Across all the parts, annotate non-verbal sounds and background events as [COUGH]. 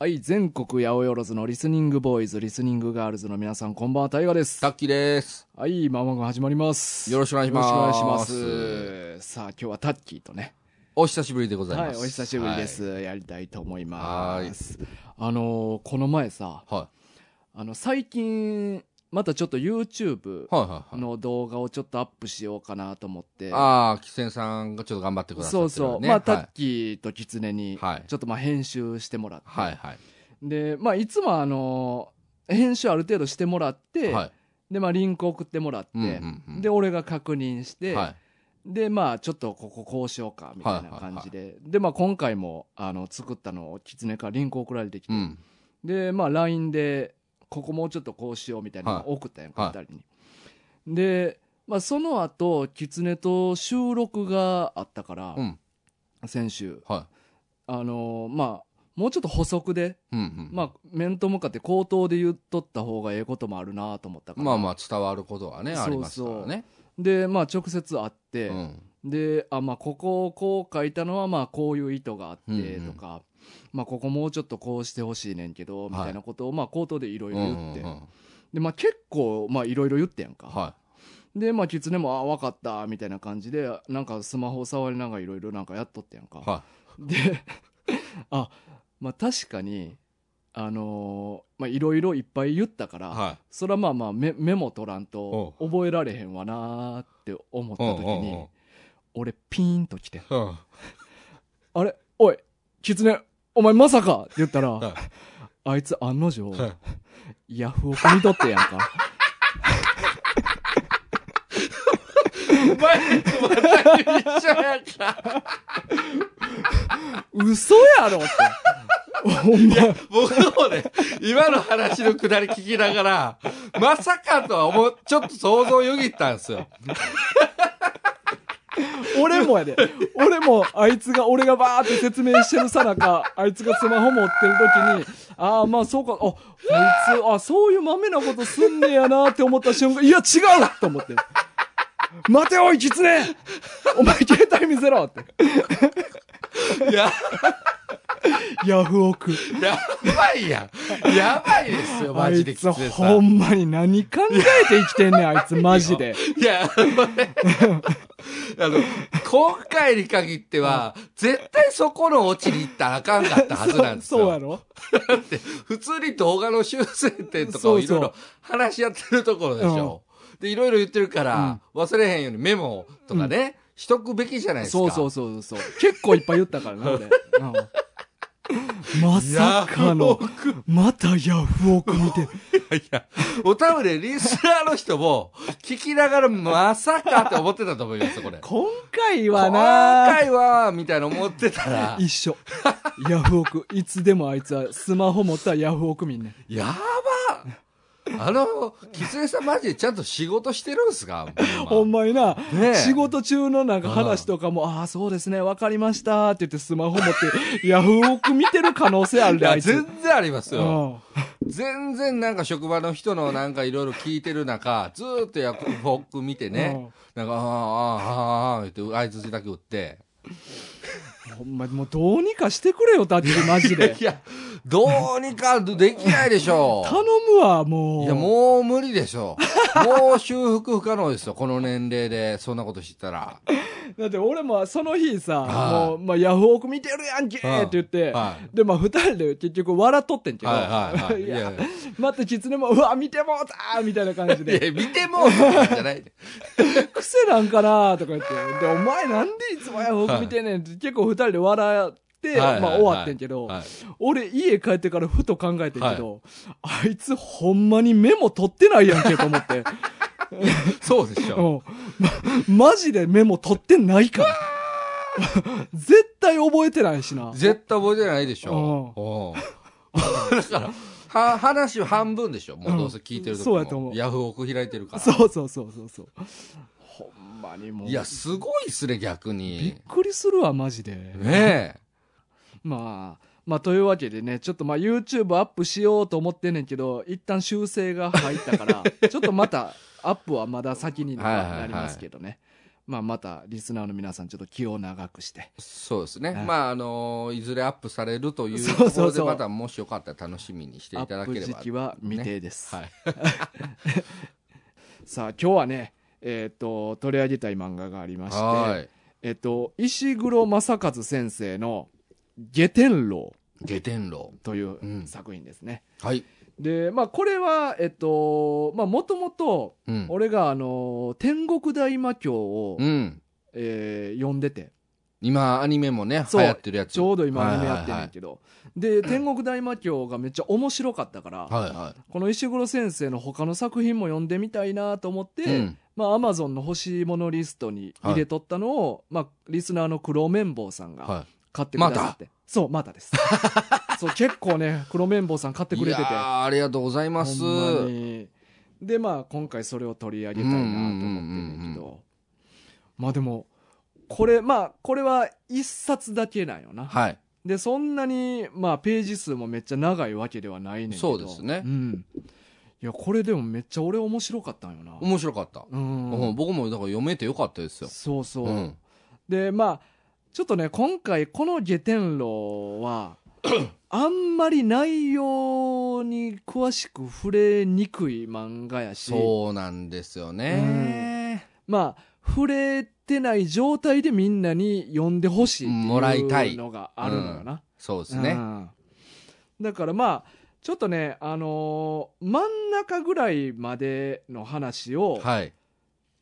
はい、全国八百万のリスニングボーイズ、リスニングガールズの皆さん、こんばんは、タイガです。タッキーです。はい、まもが始まります。よろしくお願いしますよろしくお願いします。さあ、今日はタッキーとね、お久しぶりでございはい、ます。お久しぶりです。やりたいと思います。あのーこの前さ、はい。はあの、最近、またちょっと YouTube い。はいはいはい。の動画をちょっとアップしようかなと思って。ああ、キセンさんがちょっと頑張ってくださってる、ね。そうそう。まあ、タはいッキーとキツネに、はいちょっとまあ編集してもらって。はいはい。で、まあ、いつもあの、編集ある程度してもらって、はい。で、まあ、リンク送ってもらって、うんうんうんで、俺が確認して、はい。で、まあ、ちょっとこここうしようか、みたいな感じで。で、まあ、今回も、あの、作ったのを、キツネからリンク送られてきて、うん。で、まあ、LINE で、ここもうちょっとこうしようみたいなのを送ったやんか、はい二人に。で、まあ、その後、キツネと収録があったから、うん。先週、はあのまあ、もうちょっと補足で、い。うんうん。まあ、面と向かって口頭で言っとった方がええこともあるなと思ったから。まあまあ伝わることはね、そうそうありますからね。で、まあ、直接会って、うん。で、あ、まあ、ここをこう書いたのは、まあ、こういう意図があって、うんうんとか、まあ、ここもうちょっとこうしてほしいねんけど、みたいなことを、まあ、口頭でいろいろうん言って、うんうん。で、まあ、結構、まあ、いろいろ言ってやんか。はで、まあ、キツネも、あ、わかった、みたいな感じで、なんかスマホを触りながらいろいろなんかやっとってやんか。い。はで、[LAUGHS] あ、まあ、確かに、あのーまあ、いろいろいっぱい言ったから、い。はそれはまあまあメメモ取らんとお覚えられへんわなーって思った時うんうんうんに俺ピーンと来てい。うん。「あれ？おいキツネお前まさか!」って言ったら、はいあいつ案の定、はいヤフオク見とってやんか前とまた一緒やんか。嘘やろってほんま僕もね、今の話のくだり聞きながら、まさかとは思う、ちょっと想像をよぎったんですよ。[LAUGHS] 俺もやで。俺もあいつが俺がバーって説明してるさなかあいつがスマホ持ってる時にああまあそうかあこいつあそういう豆なことすんねやなって思った瞬間いや違うと思って。待ておいキツネお前携帯見せろって。いや、ヤフオク。やばいやん。やばいですよ、マジでほん。んまに何考えて生きてんねんあいつマジで。いや、あの今回に限っては、絶対そこのオチに行ったらあかんかったはずなんですよ。[LAUGHS] そうやろ？だって、普通に動画の修正点とかをいろいろ話し合ってるところでしょ。で、いろいろ言ってるから、忘れへんようにメモとかね、しとくべきじゃないですか。そうそうそうそう。結構いっぱい言ったからな俺、[LAUGHS] うんまさかのまたヤフオク見て。るいや、お多分ね、リスナーの人も、聞きながら、まさかって思ってたと思いますよ、これ。今回は今な回は、みたいな思ってたら、一緒。ヤフオク。いつでもあいつはスマホ持ったらヤフオク見んねん。やば [LAUGHS] あの、キツネさんマジでちゃんと仕事してるんすか？[LAUGHS] ほんまにな、ねえ。仕事中のなんか話とかも、ああ、そうですね、わかりましたって言ってスマホ持って、ヤフオク見てる可能性あるいで、あや、いつ。全然ありますよ。うん。全然なんか職場の人のなんかいろいろ聞いてる中、ずーっとヤフオク見てね、なんか、ああ、ああ、ああ、言って、合図だけ打って。ほんまにもうどうにかしてくれよ、タッチ、マジで [LAUGHS] い。や、どうにかできないでしょ頼むわ、もう。いや、もう無理でしょ。もう修復不可能ですよ。この年齢でそんなこと知ったら。だって俺もその日さ、はいもう、まあ、ヤフオク見てるやんけーって言って、はいで、まあ、二人で結局笑っとってんけど、はいはいはい。いやや、またキツネも、うわ、見てもうたーみたいな感じいで、や、見てもうたんじゃないで。[LAUGHS] 癖なんかなーとか言って、で、お前なんでいつもヤフオク見てんねんって結構二人で笑って、はいはいはいまあ終わってんけど、はい俺家帰ってからふと考えてんけど、あいつほんまにメモ取ってないやんけと思って。[LAUGHS] そうでしょ。うんま、マジでメモ取ってないから。絶対覚えてないしな。絶対覚えてないでしょ。うんだから、は、話は半分でしょ。もうどうせ聞いてる時も。そうやと思うヤフオク開いてるから。そうそうそうそうそう。まにもう。いや、すごいっすね、逆びっに。くりするわ、マジで。ねまあ、まあ、というわけでね、ちょっとまあ YouTube アップしようと思ってんねんけど、一旦修正が入ったから、[LAUGHS] ちょっとまたアップはまだ先にはいはいはないりますけどね。まあ、またリスナーの皆さんちょっと気を長くしてそうですね。はいまあ、あのいずれアップされるというところで、またもしよかったら楽しみにしていただければ。アップ時期は未定です、はい。[LAUGHS] さあ今日はねえっ、と取り上げたい漫画がありましてはい。えっと石黒正和先生の「下天楼下天楼。」といううん作品ですね、はい。でまあこれはえっとまあもともとうん。俺があの天国大魔教を、うん。えー読んでて今、アニメもね、流そう行ってるやつ。ちょうど今アニメやってんはいねんけど、で天国大魔教がめっちゃ面白かったから、はいはい。はこの石黒先生の他の作品も読んでみたいなと思って、い。うん。まあアマゾンの欲しいものリストに入れとったのを、まあリスナーの黒綿棒さんがは買ってくださって、そうまたです。[LAUGHS] そう結構ね黒綿棒さん買ってい。くれてて。ありがとうございます。でまあ今回それを取り上げたいなと思ってんねんうんうんうんけどまあでもこれまあこれは一冊だけなんよな、はい。でそんなにまあページ数もめっちゃ長いわけではないねんけど。そうですね。うんいやこれでもめっちゃ俺面白かったんよな。面白かった。うん。うん。僕もだから読めてよかったですよ。そうそう、うん。でまあちょっとね今回この「下天楼」は [COUGHS] あんまり内容に詳しく触れにくい漫画やし。そうなんですよね。まあ触れてない状態でみんなに読んでほしいってもらいたいのがあるのよな、そうですね。うん。だからまあちょっとねあのー真ん中ぐらいまでの話をはい。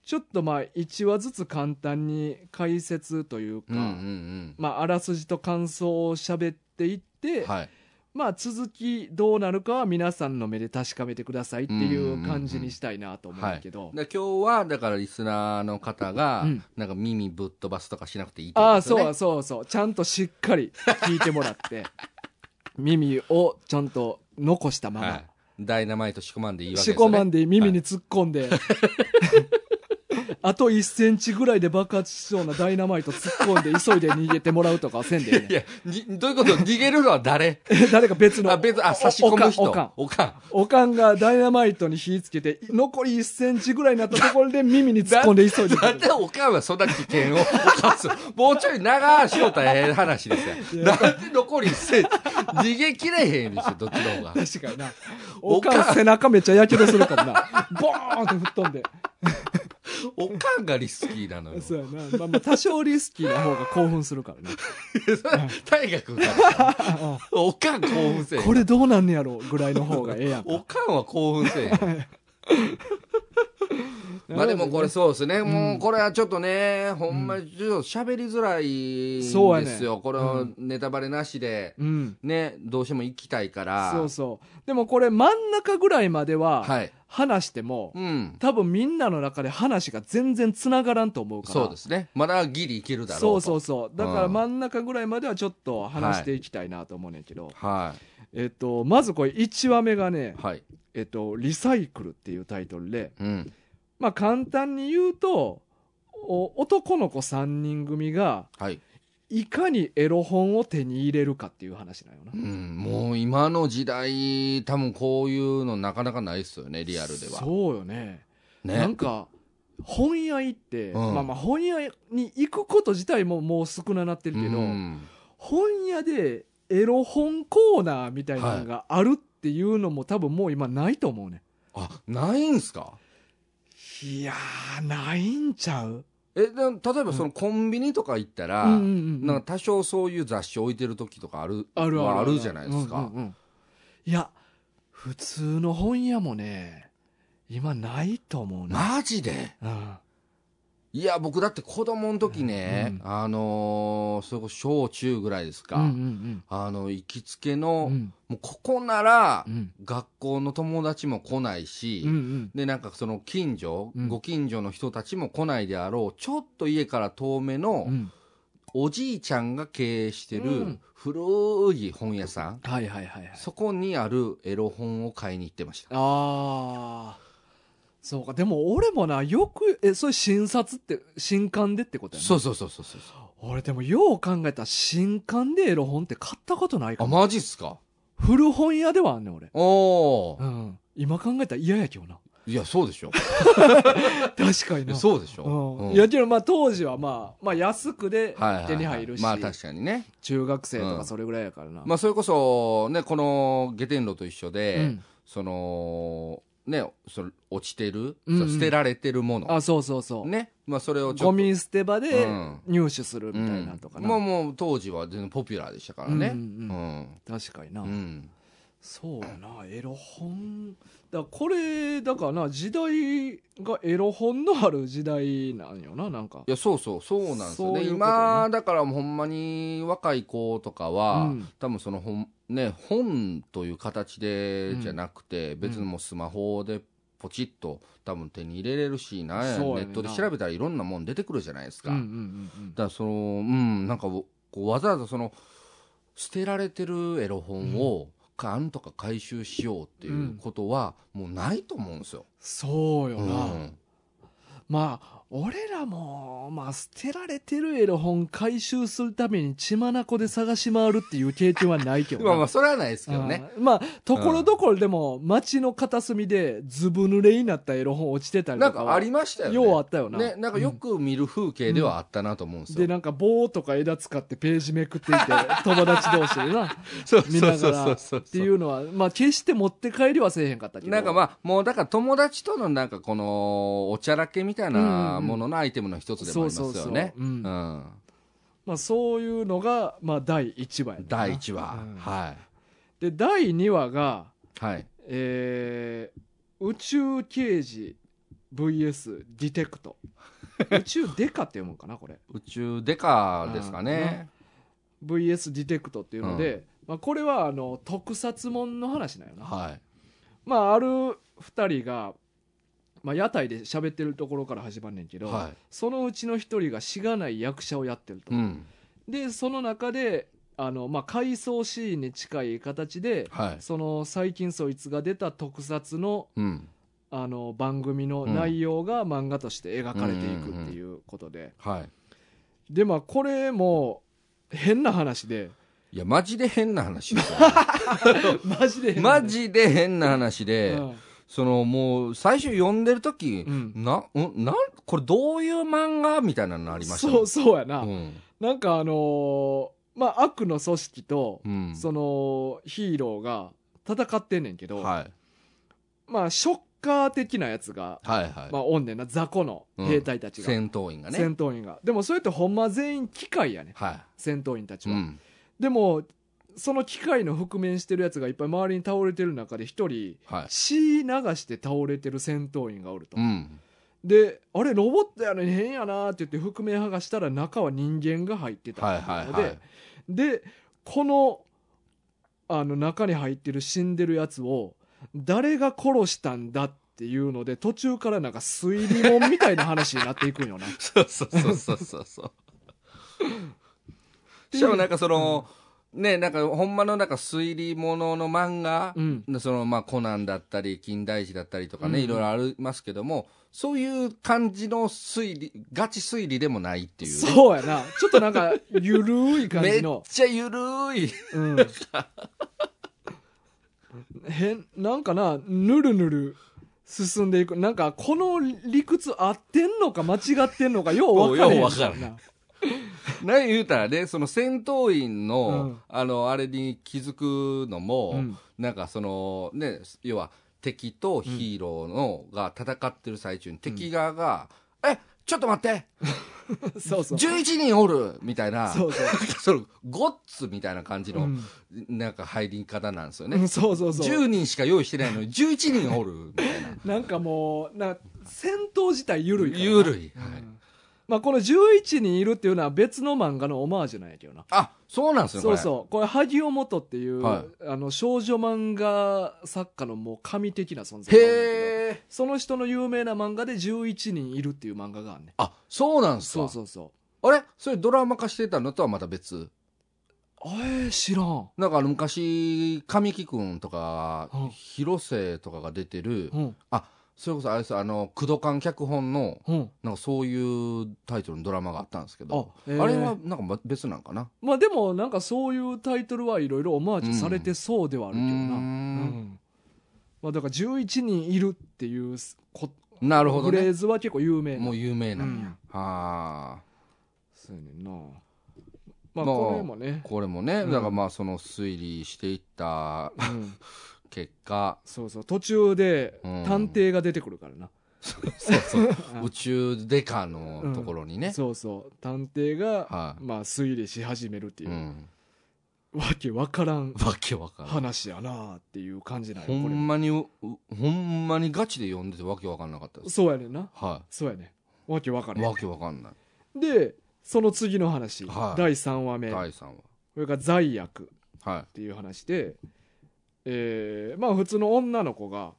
ちょっとまあ1話ずつ簡単に解説というか、うんうんまあ、あらすじと感想を喋っていって、うん。はい。まあ、続きどうなるかは皆さんの目で確かめてくださいっていう感じにしたいなと思うんだけど、で今日はだからリスナーの方が、うんなんか耳ぶっ飛ばすとかしなくていいってこああとですよねそうそうそうちゃんとしっかり聞いてもらって [LAUGHS] 耳をちゃんと残したまま、はい、ダイナマイト仕込まんでいいわけ仕込まんでで耳に突っ込んで、あと1センチぐらいで爆発しそうなダイナマイト突っ込んで急いで逃げてもらうとかはせんでいいやにどういうこと？逃げるのは誰？え [LAUGHS] 誰か別の。あ別あ差し込む人。おかん。おかんおかんがダイナマイトに火つけて残り1センチぐらいになったところで耳に突っ込んで急いでな [LAUGHS] んで [LAUGHS] おかんはそんな危険を犯すもうちょい長しようたらええ話ですよ。なんで残り一センチ？逃げきれへんでしょどっちの方が。確かにな。おかんおかん背中めっちゃやけどするかもな。ボーンって吹っ飛んで [LAUGHS] おかんがリスキーなのよ。そうやな、まあ、まあ多少リスキーな方が興奮するからね。[LAUGHS] 大河君が [LAUGHS] おかん興奮せえこれどうなんねやろぐらいの方がええやんか。おかんは興奮せえまあでもこれそうですね、もうこれはちょっとね、ほんまにちょっと喋りづらいんですよ、これをネタバレなしで、うん。ね、どうしても行きたいから、そうそう。でもこれ真ん中ぐらいまでははい、話しても、うん、多分みんなの中で話が全然つながらんと思うから。そうですね、まだギリいけるだろうと。そうそうそう。だからうん真ん中ぐらいまではちょっと話していきたいなと思うねんけど、はえっとまずこれ1話目がねい、はい、「えっと、リサイクル」っていうタイトルでうん、まあ簡単に言うとお男の子3人組がはい、いかにエロ本を手に入れるかっていう話なんよな。うん、もう今の時代、多分こういうのなかなかないですよね、リアルでは。そうよね。ね、なんか本屋行って、うん。まあまあ本屋に行くこと自体ももう少ななってるけど、うん。本屋でエロ本コーナーみたいなのがあるっていうのも多分もう今ないと思うね。あないんすか？いやーないんちゃう？えで例えばそのコンビニとか行ったら、うんうんうんなんか多少そういう雑誌置いてる時とかあるあるあるはあるじゃないですか、うんうんうん。いや普通の本屋もね今ないと思うな、マジで？うんいや僕だって子供の時ね、うあのーそれこそ小中ぐらいですか、うんうんあの行きつけうの、ん。もうここなら、うん。学校の友達も来ないし、うんうん。でなんかその近所、うん。ご近所の人たちも来ないであろうちょっと家から遠めのうん。おじいちゃんが経営してうるん。古い本屋さん、はいはいはいはい。そこにあるエロ本を買いに行ってました。ああそうか。でも俺もなよくえそれ新札って新刊でってことやな。そうそうそうそうそう俺でもよう考えたら新刊でエロ本って買ったことないかあもマジっすか？古本屋ではあんねん俺。おお、うん。今考えたら嫌やけどな。いや、そうでしょ。[LAUGHS] 確かにな。そうでしょ。うん。うん。いやけどまあ当時はまあ、まあ安くではいはいはい。手に入るし、まあ確かにね。中学生とうん。かそれぐらいやからな。まあそれこそ、ね、この下天炉と一緒で、うん。その、ね、その落ちてる、うんうん捨てられてるもの。あ、そうそうそう。ね。まあそれをちょっと。ゴミ捨て場でうん入手するみたいなとかな。まあもう当時は全然ポピュラーでしたからね。ううんん。うん確かにな。うん。そうやな、エロ本。だこれ、だからな、時代がエロ本のある時代なんよな、なんかい。や、そうそう、そうなんですよね。ね今、だからほんまに若い子とかは、うん多分その本、ね、本という形でうんじゃなくて、別にもうスマホでポチッと多分手に入れれるし、なねネットで調べたらいろんなもん出てくるじゃないですか。うんうんうんうんだからその、うん、なんかこうわざわざその、捨てられてるエロ本を、なんとか回収しようっていうことは、もうないと思うんですよ。そうよな。うんまあ、俺らも、まあ、捨てられてるエロ本回収するために血眼で探し回るっていう経験はないけどな。まあまあ、それはないですけどね。うんまあ、ところどころでも、街の片隅でずぶ濡れになったエロ本落ちてたりとかは。なんかありましたよね。ようあったよな。ね、なんかよく見る風景ではあったなと思うんですよ。で、なんか棒とか枝使ってページめくっていて、[LAUGHS] 友達同士でな、そう見ながらっそうていうのは、まあ決して持って帰りはせえへんかったけど。なんかまあ、もうだから友達とのなんかこの、おちゃらけみたいなもののアイテムの一つでもありますよね。まあそういうのが、まあ第1話や第1話、うんはで、第2話が、い。はい。えー宇宙刑事 VS ディテクト。[LAUGHS] 宇宙デカって読むんかな、これ。宇宙デカですかね。VS ディテクトっていうので、まあこれはあの、特撮もんの話なんよな。はい。まあある二人が、まあ屋台で喋ってるところから始まんねんけど、はそのうちの一人がしがない役者をやってると。い。うん。で、その中で、あの、まあ回想シーンに近い形で、はい。その最近そいつが出た特撮のうん。あの番組の内容が漫画として描かれていくっていうことで、はい。でまあこれも変な話でいや、マジで変な話ですよ。[LAUGHS] マジで変な話マジで変な話で、うんそのもう、最初読んでるとき、うんな、んなん、これどういう漫画みたいなのありました？ねそうそうやな、うん。なんかあのーまあ悪の組織と、うん。そのヒーローが戦ってんねんけど、はい。まあショッカー的なやつが、はいはい。まあおんねんな雑魚の兵隊たちが、戦闘員がね。戦闘員がでもそれってほんま全員機械やねは戦闘員たちい。うは、ん。でもその機械の覆面してるやつがいっぱい周りに倒れてる中で一人はい。血流して倒れてる戦闘員がおると、うん。であれロボットやのに変やなって言って覆面剥がしたら中は人間が入ってたので、はいはい。でこのあの中に入ってる死んでるやつを誰が殺したんだっていうので途中からなんか推理門みたいな話になっていくんよなそうそうそうそうそうそう。しかもなんかその、ね、なんかほんまのなんか推理ものの漫画、うん。そのまあコナンだったり、金田一だったりとかね、うん。いろいろありますけども、そういう感じの推理、ガチ推理でもないっていうね、そうやな。ちょっとなんかゆるい感めっじのちゃゆるい。うん。変なんかなぬるぬる進んでいく。なんかこの理屈合ってんのか間違ってんのかよう分からへんよう分からへん。な [LAUGHS] 何言うたらね、その戦闘員の、うん。あの、あれに気づくのも、うん。なんかその、ね、要は敵とヒーローの、が戦ってる最中に敵側が、え、ちょっと待って。[LAUGHS] そうそう !11 人おる。みたいな、そうそう。[LAUGHS] そのゴッツみたいな感じの、うん。なんか入り方なんですよね。うんそうそうそう。10人しか用意してないのに11人おる。みたいな。なんかもうな戦闘自体ゆるいからな。ゆるい。うん。はいまあこの11人いるっていうのは別の漫画のオマージュなんやけどな。あ、そうなんですよ、そうそう。これ。萩尾元っていう、はあの少女漫画作家のもう神的な存在へえ。その人の有名な漫画で11人いるっていう漫画があんねん。あ、そうなんですか。そうそうそう。あれ？それドラマ化してたのとはまた別？えー、知らん。なんかあの昔、神木くんとかうん、広瀬とかが出てる、うん。あ、それこそあれですあの、工藤館脚本の、うん。なんかそういうタイトルのドラマがあったんですけど、ああれはなんか別なんかな？まあでもなんかそういうタイトルはいろいろオマージュされてそうではあるけどな、ううん。まあ、だから11人いるっていうこなるほどね。フレーズは結構有名な。もう有名なんや。うん。はあ。そうやねんな。まあまあこれもね、これもね、うん。だからまあその推理していったうん、[LAUGHS] 結果、そうそう。途中でうん。探偵が出てくるからな、そうそう、[LAUGHS] あ。宇宙デカのところにね。そうそう。探偵が、はい。まあ、推理し始めるっていう。う、ん。わけわからんわけわからん。話やなっていう感じなんよほこれんまに、うほんまにガチで読んでてわけわかんなかった。そうやねんな。はそうやねん。わけわからい。ん。わけわかんない。でその次の話、はい。第3話目。第3話。これが罪悪はっていう話で、えーまあ普通の女の子が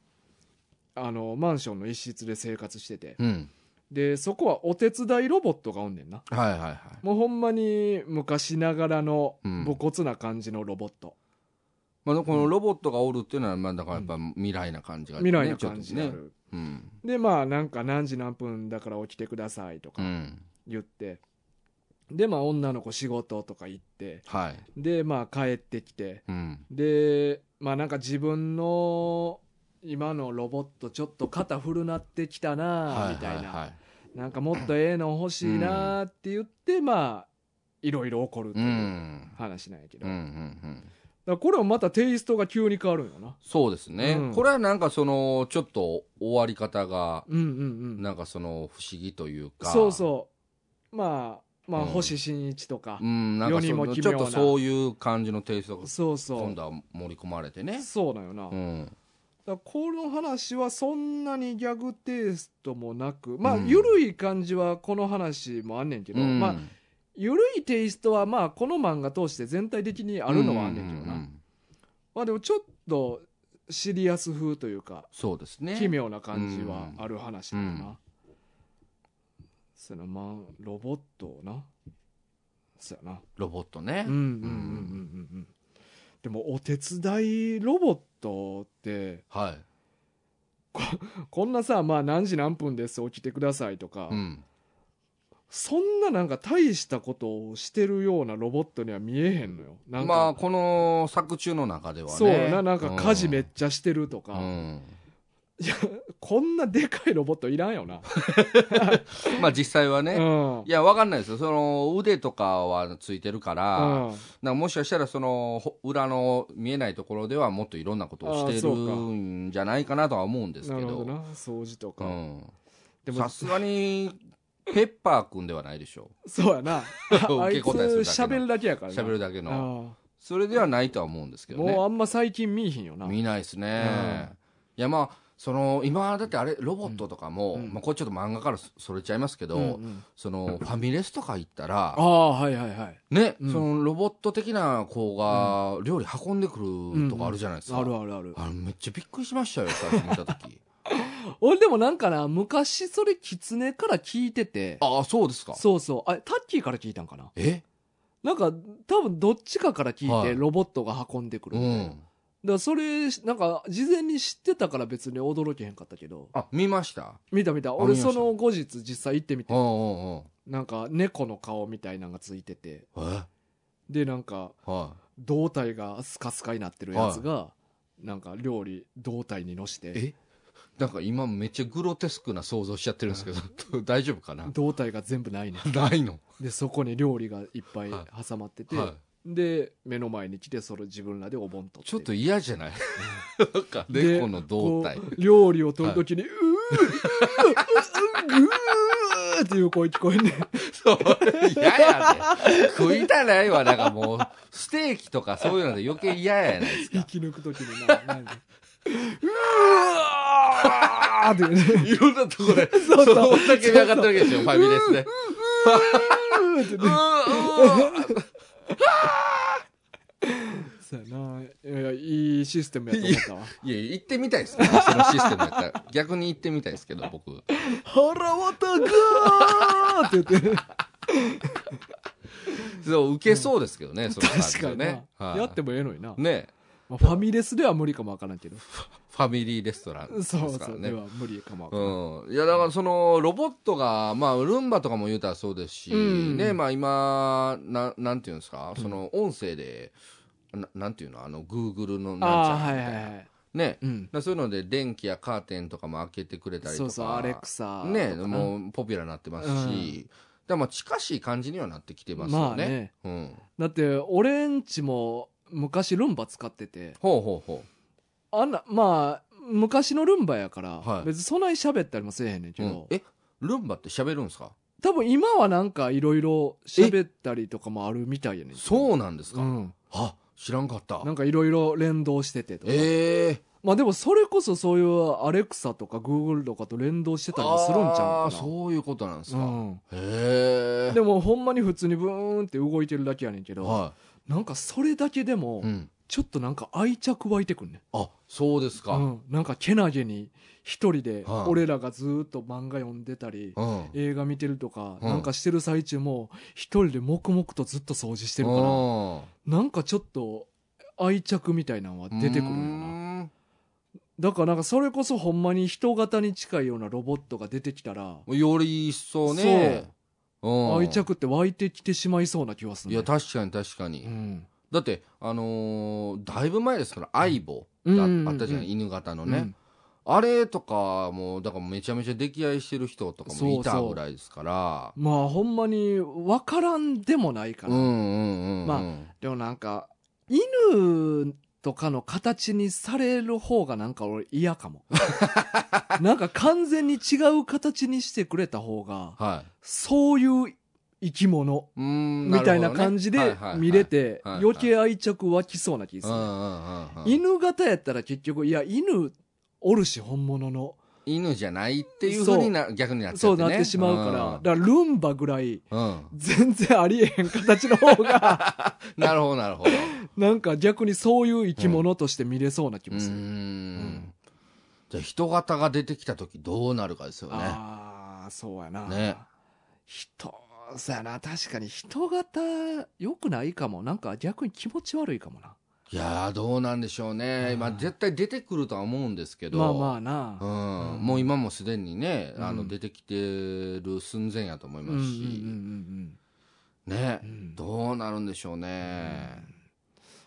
あのマンションの一室で生活しててい。うん。でそこはお手伝いロボットがおんねんなはいはいはい。もうほんまに昔ながらのうん武骨な感じのロボット、まあ、このロボットがおるっていうのは、まあ、だからやっぱ未来な感じが、ね、未来な感じちょっとね。がある、うん。でまあなんか何時何分だから起きてくださいとかうん。言って、でまあ女の子仕事とか行ってはい。でまあ帰ってきてうん。でまあなんか自分の今のロボットちょっと肩古なってきたなはいみたいな、はいはい。なんかもっとええの欲しいなって言って、まあいろいろ起こるってう。いうん話なんやけど、うんうんだかうん。らこれもまたテイストが急に変わるんよなそうですね、うんこれはなんかその、ちょっと終わり方が、うんうんうんなんかその、不思議というか。そうそうまあまあ、うん。星新一とかう、ん、なんかちょっとそういう感じのテイストがそうそう。今度は盛り込まれてね。そうなんよな、うん。らこの話はそんなにギャグテイストもなくまあ、うん。ゆるい感じはこの話もあんねんけど、うん。まあゆるいテイストはまあこの漫画通して全体的にあるのはあんねんけどな、うううん。まあでもちょっとシリアス風というかそうですね。奇妙な感じはある話だよな、うんそやなまあロボットなそやなロボットね。うんうんうんうんうんうんでもお手伝いロボットってはい。こんなさまあ何時何分です起きてくださいとか、うん。そんななんか大したことをしてるようなロボットには見えへんのよなんか、まあ、この作中の中ではね。そうやななんか家事めっちちゃしてるとか、うん。いやこんなでかいロボットいらんよな、[LAUGHS] まあ実際はね。うんいや、わかんないですよ。その腕とかはついてるから、うんなんかもしかしたらそのほ裏の見えないところではもっといろんなことをしてるんじゃないかなとは思うんですけど。掃除とか、うん。でもさすがに、ペッパーくんではないでしょ [LAUGHS] そうやな [LAUGHS] 受け答えするだけの喋るだけやから喋るだけの。あそれではないとは思うんですけあどね。もうあんま最近見いひんよな見ないですね。いや、まあ、その、今、だってあれ、ロボットとかも、うん。まあ、これちょっと漫画からそそれちゃいますけど、うんうん。その、ファミレスとか行ったらあ、あはいはいはい。ね、うん。そのロボット的な子が料理運んでくるとかあるじゃないですか。あるあるある。あれめっちゃびっくりしましたよ、最初見たとき。[LAUGHS] 俺でもなんかな昔それキツネから聞いてて。ああ、そうですか。そうそう。あタッキーから聞いたんかな。え？なんか多分どっちかから聞いてはい。ロボットが運んでくるうみたいな、だかん。らそれなんか事前に知ってたから別に驚けへんかったけど。あ、見ました？見た見た。俺見ました。その後日実際行ってみて。うんうんうん。なんか猫の顔みたいなのがついてて。え？でなんかは胴体がスカスカになってるやつが、なんか料理胴体にのして。え？なんか今めっちゃグロテスクな想像しちゃってるんですけど、[LAUGHS] 大丈夫かな？胴体が全部ないねん。[LAUGHS] ないの？でそこに料理がいっぱいは挟まってて、はい。で目の前に来てそれ自分らでお盆とちょっと嫌じゃない？[LAUGHS] なんかで猫の胴体。こ。う料理を取るときに、うーうーうーうーっていう声聞こえんねん。そう、嫌やで。食いたないわ、なんかもう、ステーキとかそういうので余計嫌やないですか。引き抜くときにななんかうわーってね。いろんなとこで、そうそう。その叫び上がってるわけですよ、ファミレスで。うーってーうー [LAUGHS] そうやないやいいシステムやと思ったわいや、行ってみたいですね、そのシステムやったら。[LAUGHS] 逆に行ってみたいですけど、僕。腹渡がーって言って [LAUGHS] そう、受けそうですけどね、その感じ確かにな、はね。はいやってもええのにな、ね。まあ、ファミレスでは無理かもわからんけど。[LAUGHS] ファミリーレストランですそうからね。そうでは無理かもわからん。うん、いやだからそのロボットが、まあ、ルンバとかも言うたらそうですし、うん。ねまあ、今な、なんていうんですか、その音声で、ななんていうの、あのグーグルのなんちゃらみたいな、はいはいはいね。うん。そういうので電気やカーテンとかも開けてくれたりとか。そうそうアレクサね、なもうポピュラーになってますし、うん。だからまあ近しい感じにはなってきてますよね。まあうん。だって俺んちも昔ルンバ使ってて。ほうほうほあんなまあ昔のルンバやから、はい。別にそんなに喋ったりもせえへんねんけう。ど、うん。え、ルンバって喋るんですか？多分今はなんかいろいろ喋ったりとかもあるみたいやねんそうなんですか、うん。あ、知らんかった。な。んかいろいろ連動しててとか、ええ。まあでもそれこそそういうアレクサとかグーグルとかと連動してたりもするんちゃうあかな。ーそういうことなんですか。うん。へえ。でもほんまに普通にブーンって動いてるだけやねんけど、はなんかそれだけでもい。うん。ちょっとなんか愛着湧いてくんねあ、そうですん、か。うん。うん、なんかけなげに一人ではい俺らがずーっと漫画読んでたり、映画見てるとか、うんなんかしてる最中も一人で黙々とずっと掃除してるから、うんなんかちょっと愛着みたいなのは出てくるんよなんだからなんかそれこそほんまに人型に近いようなロボットが出てきたら、より一層ね。うん愛着って湧いてきてしまいそうな気はする、いや、確かに確かに。うんだって、あのーだいぶ前ですから、相棒うんうんうんがあったじゃない、犬型のね。うんあれとかも、だからめちゃめちゃ溺愛してる人とかもいたぐらいですから。まあほんまに分からんでもないから、うんうんうんうん。までもなんか犬とかの形にされる方がなんか俺嫌かも。[LAUGHS] なんか完全に違う形にしてくれた方がはそういう生き物みたいな感じで見れて余計愛着湧きそうな気がする、犬型やったら結局いや犬おるし本物の犬じゃないっていうふうにな逆になっちゃそうってね。なってしまうから、だからルンバぐらいうん。うん。全然ありえへん形の方が [LAUGHS] なるほど、なるほど。[LAUGHS] なんか逆にそういう生き物として見れそうな気もする、ん。じゃあ人型が出てきた時どうなるかですよね。ああそうやな、ね人そうやな確かに人型よくないかもなんか逆に気持ち悪いかもないやー、どうなんでしょうね。うん。まあ絶対出てくるとは思うんですけど。まあまあな、うん。うん。もう今もすでにね、あのうん出てきてる寸前やと思いうんうんうんますし、ねうん。う、ん。どうなるんでしょうね。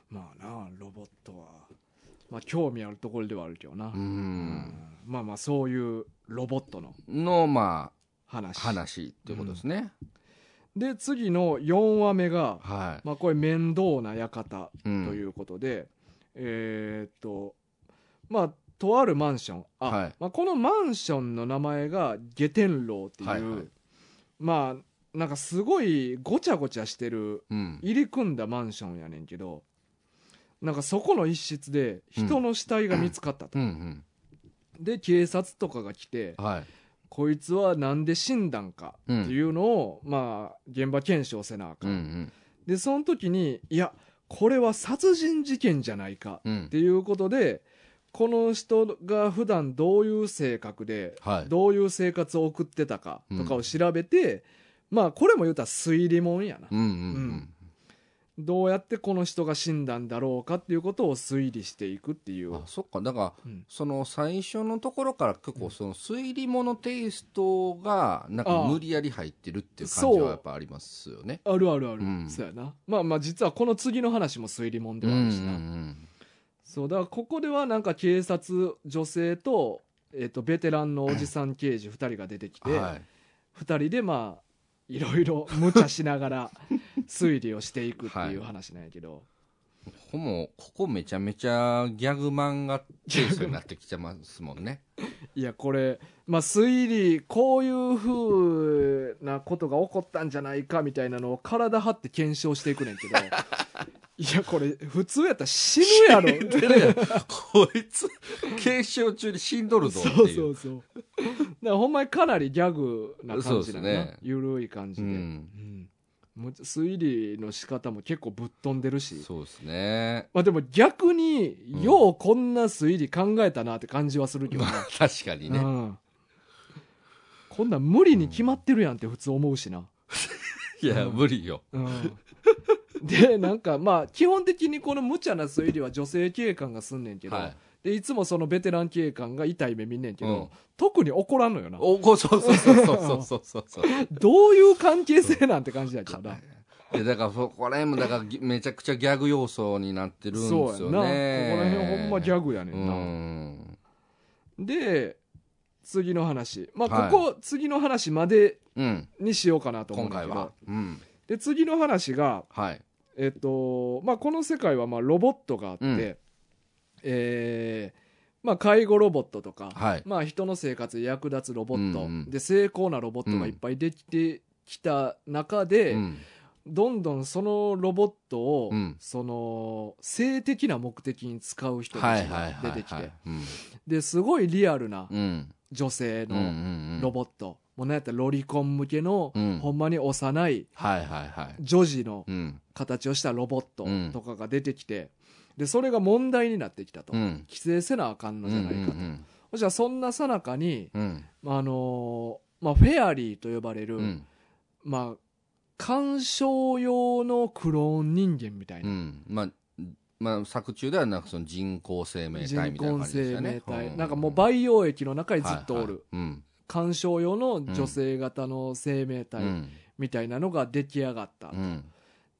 まあなロボットは。まあ興味あるところではあるけどな、ううん。ん。まあまあそういうロボットのの、ま話あ、話。っていうことですね。で次の4話目が、はい。まあ、これ面倒な館うとん。いうことで、えーっとまあとあるマンションあ、はいまあ、このマンションの名前が下天楼っていう、はいはいまあなんかすごいごちゃごちゃしてるうん。入り組んだマンションやねんけどなんかそこの一室で人の死体が見つかったと、うんで警察とかが来てうん。はい。こいつはなんで死んだんかっていうのを、まあ現場検証せなあか、うんん。でその時にいやこれは殺人事件じゃないかうん。うんっていうことでこの人が普段どういう性格ではい。どういう生活を送ってたかとかを調べて、まあこれも言うたら推理もんやな、うん。うんどうやってこの人が死んだんだろうかっていうことを推理していくっていううん。あ、そっか。だから、うんその最初のところから結構その推理物テイストがなんか無理やり入ってるっていう感じはやっぱありますよね。あるあるある、うんそうやなまあまあ実はこの次の話も推理もんでうんうはあるしな、んそうだからここではなんか警察女性と,、えっとベテランのおじさん刑事2人が出てきて、うん。はい。2人でまあいろいろ無茶しながら推理をしていくっていう話なんやけど、ここも、ここめちゃめちゃギャグ漫画テイストになってきてますもんね。い、やこれ、まあ、推理こういうふうなことが起こったんじゃないかみたいなのを体張って検証していくねんけどいやこれ普通やったら死ぬやろ。こいつ、検証中に死んどるぞっていう。そうそうそう。だからほんまにかなりギャグな感じなのな、そうですね。ゆるい感じで、うん。うん。む推理の仕方も結構ぶっ飛んでるし。そうですね。まあでも逆にようこんな推理考えたなって感じはするけどね、[LAUGHS] 確かにね。うん、こんなん無理に決まってるやんって普通思うしな、いや、うん無理よ。うん、でなんかまあ基本的にこの無茶な推理は女性警官がすんねんけど、はい。でいつもそのベテラン警官が痛い目見んねんけど、うん。特に怒らんのよな。お、こうそうそうそうそうそうそうそう。[LAUGHS] どういう関係性なんて感じだ？けどな、いやだからそこら辺もだからぎめちゃくちゃギャグ要素になってるんですよね。そうやな。ここら辺ほんまギャグやねうんな、ん。で次の話。まあこはい。こ、次の話までうん。にしようかなと思うんだけ回は。うん。で次の話がはいえっとまあこの世界はまあロボットがあって、うん。えーまあ介護ロボットとか、はい。まあ人の生活に役立つロボット、うんうん。で精巧なロボットがいっぱいできてきた中で、うん。どんどんそのロボットを、うん。その性的な目的に使う人たちが出てきて、ですごいリアルなうん。女性うんうんうのん。ロボット、もうなんやったらロリコン向けの、うん。ほんまに幼い。女児のうん形をしたロボットうん。とかが出てきて、でそれが問題になってきたと、うん。規制せなあかんのじゃないかと、うんじゃあそんなさなかに、うん。あのーまあ、フェアリーと呼ばれる、うん。まあ、鑑賞用のクローン人間みたいな、うん。まあまあ作中ではなんかその人工生命体みたいな感じでね。人工生命体、うなんかもう培養液の中にずっとおる、鑑賞用の女性型の生命う体ん。みたいなのが出来上がった、うん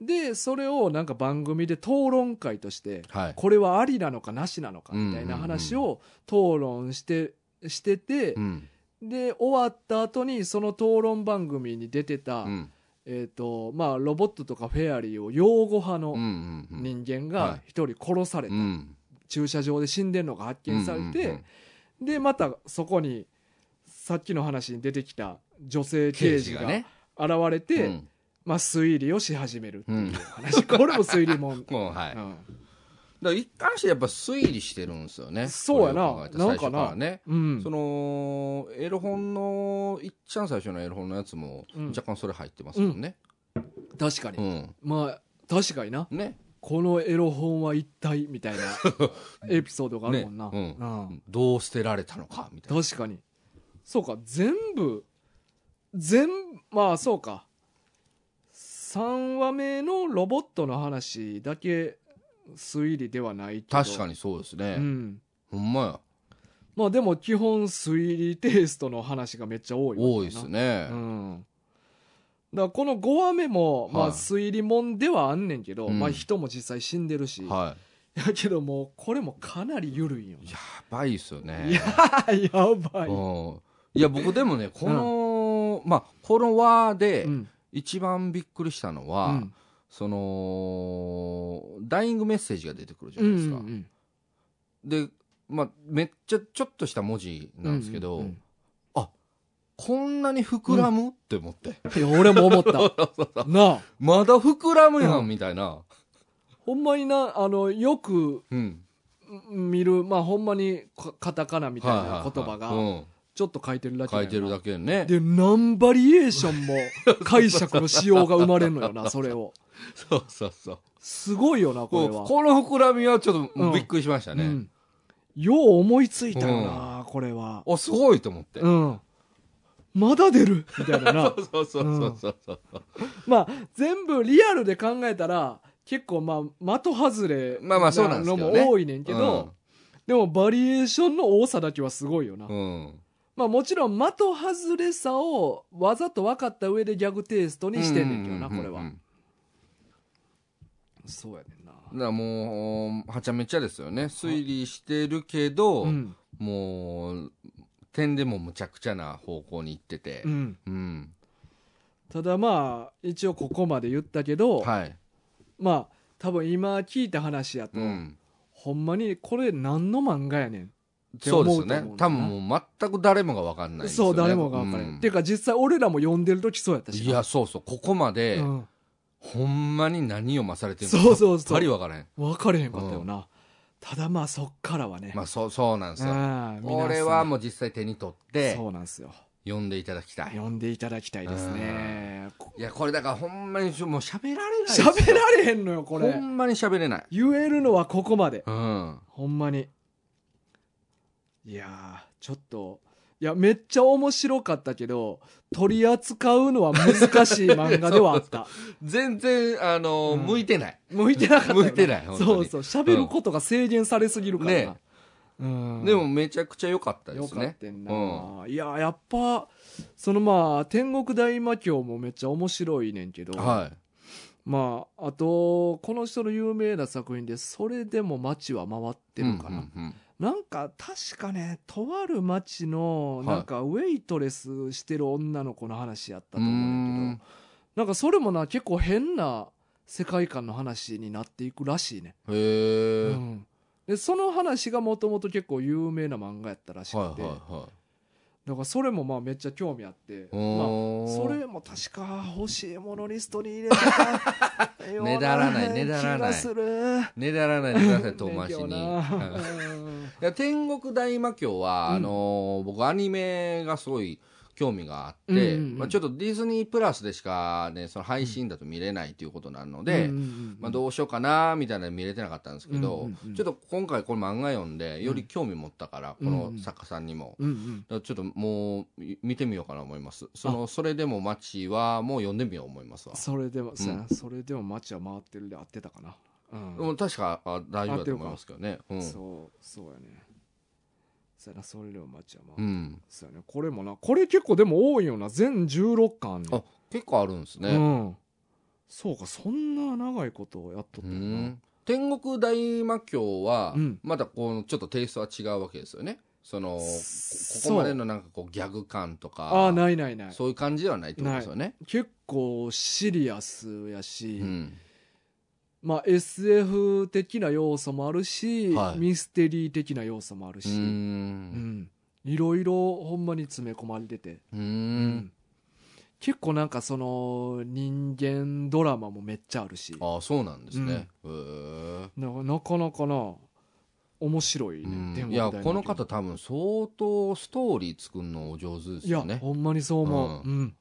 でそれをなんか番組で討論会としてはい。これはありなのかなしなのかみたいな話を討論してしてて、うん。で終わった後にその討論番組に出てた、うん。えーとまあ、ロボットとかフェアリーを擁護派の人間がはい。一人殺された、うん。駐車場で死んでるのが発見されて、でまたそこにさっきの話に出てきた女性刑事がね。現れて、うんまあ、推理をし始めるっていう話、これも推理もん、[LAUGHS] もうはい、うん。ら一貫してやっぱ推理してるんですよね。そうやな。これを考えたら最初からね。うん。そのエロ本のいっちゃん最初のエロ本のやつもうん。若干それ入ってますもんね。確かに、うん、まあ確かにな。ね。このエロ本は一体みたいな [LAUGHS] エピソードがあるもんな、ね。ううん。どう捨てられたのかみたいな。確かに。そうか全部全まあそうか3話目のロボットの話だけ推理ではないけど。確かにそうですね、うん。ほんまや。まあでも基本推理テイストの話がめっちゃ多い多いですね、うん。だからこの5話目も、まあはい推理もんではあんねんけど、うん。まあ人も実際死んでるし、はやけどもうこれもかなり緩いよいやばいっすよね。い [LAUGHS] ややばい、うん。いや僕でもねこの、まあこの輪でうん一番びっくりしたのは、うん。そのダイイングメッセージが出てくるじゃうないですか、んうんでまあめっちゃちょっとした文字なんですけど、うんうんこんなに膨らむ、って思って。[LAUGHS] いや俺も思った。[LAUGHS] なあ。まだ膨らむやん、うんみたいな。ほんまになあのよくうん。見るまあほんまにカカタカナみたいな言葉はいはいはいがうんちょっと書いてるだけ書いてるだけけね。で何バリエーションも [LAUGHS] 解釈の仕様が生まれるのよなそれを。そうそうそう。すごいよなここれは。この膨らみはちょっうんとびっくりしましたね、うん。よう思いついたよな、これは。おすごいと思って、うん。まだ出る？みたいなな。[LAUGHS] そうそうそうそうそう、まあ全部リアルで考えたら結構まあ的外れまあまあそうなのも多いねんけど、でもバリエーションの多さだけはすごいよな、うん、うんまあもちろん的外れさをわざと分かった上でギャグテイストにしてんねんけどな、うんこれは、そうやねんな。だからもうはちゃめちゃですよね。推理してるけど、うん。もう点でもむちゃくちゃな方向に行ってて。うん。うん、ただまあ一応ここまで言ったけど、はい、まあ多分今聞いた話やと、うん、ほんまにこれ何の漫画やねんってそうです思うと思うんだよな。ね多分もう全く誰もが分かんないですよね。そう誰もが分からへん、うん。っていうか実際俺らも読んでる時そうやったしいやそうそうここまで、うん、ほんまに何読まされてるそうそうそう。さっぱり分からへん。分かれへんかったよな、ただまあそっからはね、まあそうそうなんですよ。ああこれはもう実際手に取ってそうなんですよ。読んでいただきたい読んでいただきたいですね。こいやこれだからほんまにもう喋られない喋られへんのよこれ。ほんまに喋れない。言えるのはここまで。うん。ほんまにいやーちょっといやめっちゃ面白かったけど取り扱うのは難しい漫画ではあった。[LAUGHS] 全然あの、うん。向いてない。向いてなかったよ向いてないそうそう。喋ることが制限されすぎるから。な、ね。うん。でもめちゃくちゃ良かったでよかっすねたん。な、いややっぱそのまあ天国大魔教もめっちゃ面白いねんけど、はまああとこの人の有名な作品でそれでも街は回ってるかな、うんうんなんか確かねとある街のはい。なんかウェイトレスしてる女の子の話やったとうん思うんだけどなんかそれもな結構変な世界観の話になっていくらしいね、へえ、うん。でその話がもともと結構有名な漫画やったらしくて、だからそれもまあめっちゃ興味あって。まあそれも確か欲しいものリストに入れてたねだらない [LAUGHS] ねだらない。ねだらない。でください遠回しに、[LAUGHS] 天国大魔教は、うん。あのー僕アニメがすごい興味があって、まあ、ちょっとディズニープラスでしかねその配信だと見れないということなので、まあ、どうしようかなみたいなの見れてなかったんですけど、ちょっと今回この漫画読んでより興味持ったから、うん。この作家さんにも、ちょっともうみ見てみようかな思います。そのそれでも街はもう読んでみよう思いますわ。それでも、それでも街は回ってるで合ってたかな。うん。確かあ大丈夫だと思いますけどねうんそう、そうやね。そうやな、それでも街は回ってる。うんそうやね。これもな、これ結構でも多いよな。全16巻あ結構あるんですね、うん。そうか、そんな長いことをやっとったうよな。ん天国大魔教はうんまたこうちょっとテイストは違うわけですよねそのここまでのなんかこうギャグ感とかああ、ないないない。そういう感じではないってことですよね結構シリアスやし、うんまあ SF 的な要素もあるし、はい。ミステリー的な要素もあるし、うーうん。ん。いろいろほんまに詰め込まれてて。うーん。結構なんかその人間ドラマもめっちゃあるし。ああそうなんですね。へえななかなかな面白いね、いやこの方多分相当ストーリー作るのお上手ですいやよねほんまにそう思う、ううん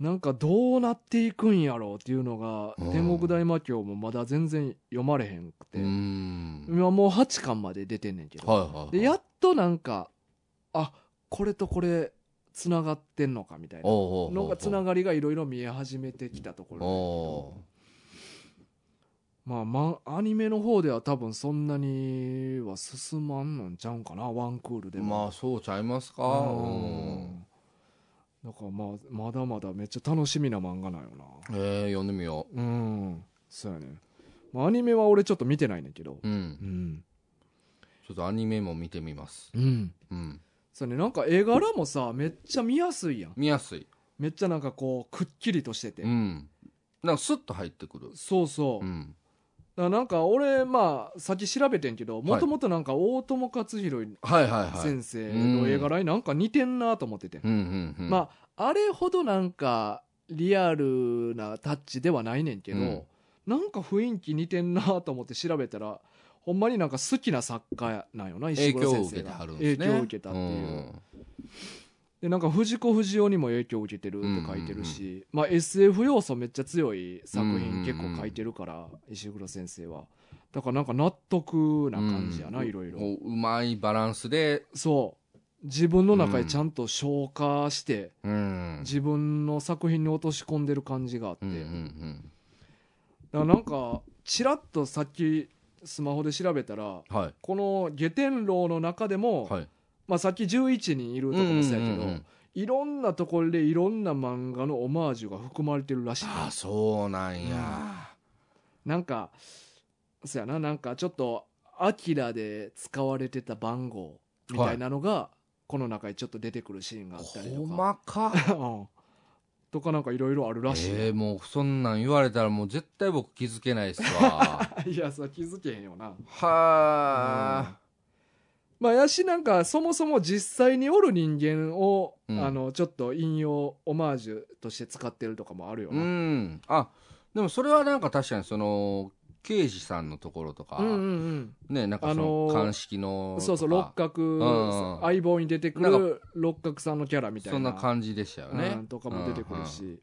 なんかどうなっていくんやろうっていうのが、うん。天国大魔教もまだ全然読まれへんくて、今もう8巻まで出てんねんけど、はいはいはい。でやっとなんかあこれとこれつながってんのかみたいな。のがつながりがいろいろ見え始めてきたところまあ、まあ、アニメの方では多分そんなには進まんのんちゃうんかな。ワンクールでーも。まあそうちゃいますか。ううんんだからまあまだまだめっちゃ楽しみな漫画なんよな。えー読んでみよう。ん。そうやね、まあ、アニメは俺ちょっと見てないねんけど。ううん。うん。ちょっとアニメも見てみます。うん。うん。そうやね。なんか絵柄もさめっちゃ見やすいやん。見やすい。めっちゃなんかこうくっきりとしてて、うん。なんかスッと入ってくる。そうそう、うんなんか俺まあさっき調べてんけどもともとなんか大友克洋先生の絵柄になんか似てんなと思ってて、まああれほどなんかリアルなタッチではないねんけど、うん。なんか雰囲気似てんなと思って調べたらほんまになんか好きな作家なんよな石黒先生が。影響を受けたっていう、でなんか藤子不二雄にも影響を受けてるって書いてるし、まあ、SF 要素めっちゃ強い作品結構書いてるから、石黒先生は。だからなんか納得な感じやな、うんいろいろもううまいバランスで。そう。自分の中でちゃんと消化して、うん。自分の作品に落とし込んでる感じがあって、うんうんだからなんかちらっとさっきスマホで調べたらうんはい。この「下天楼」の中でも、はいまあ、さっき11人いるとこもそうやけど、うんうんうんいろんなところでいろんな漫画のオマージュが含まれてるらしい。ねああそうなんや。なんかそうやな。なんかちょっと「アキラで使われてた番号みたいなのが、この中にちょっと出てくるシーンがあったりとか。細か？[LAUGHS] うん。とかなんかいろいろあるらしいね、ええもうそんなん言われたらもう絶対僕気づけないっすわ。[LAUGHS] いやさ気づけへんよな。はまあやしなんかそもそも実際におる人間を、うん。あのちょっと引用オマージュとして使ってるとかもあるよ。うな、ん。あでもそれはなんか確かにその刑事さんのところとか、うんうんうん。ねなんかそのあのー鑑識のそうそう六角、んうん相棒に出てくる六角さんのキャラみたいな。そんな感じでしたよね、うんとかも出てくるし、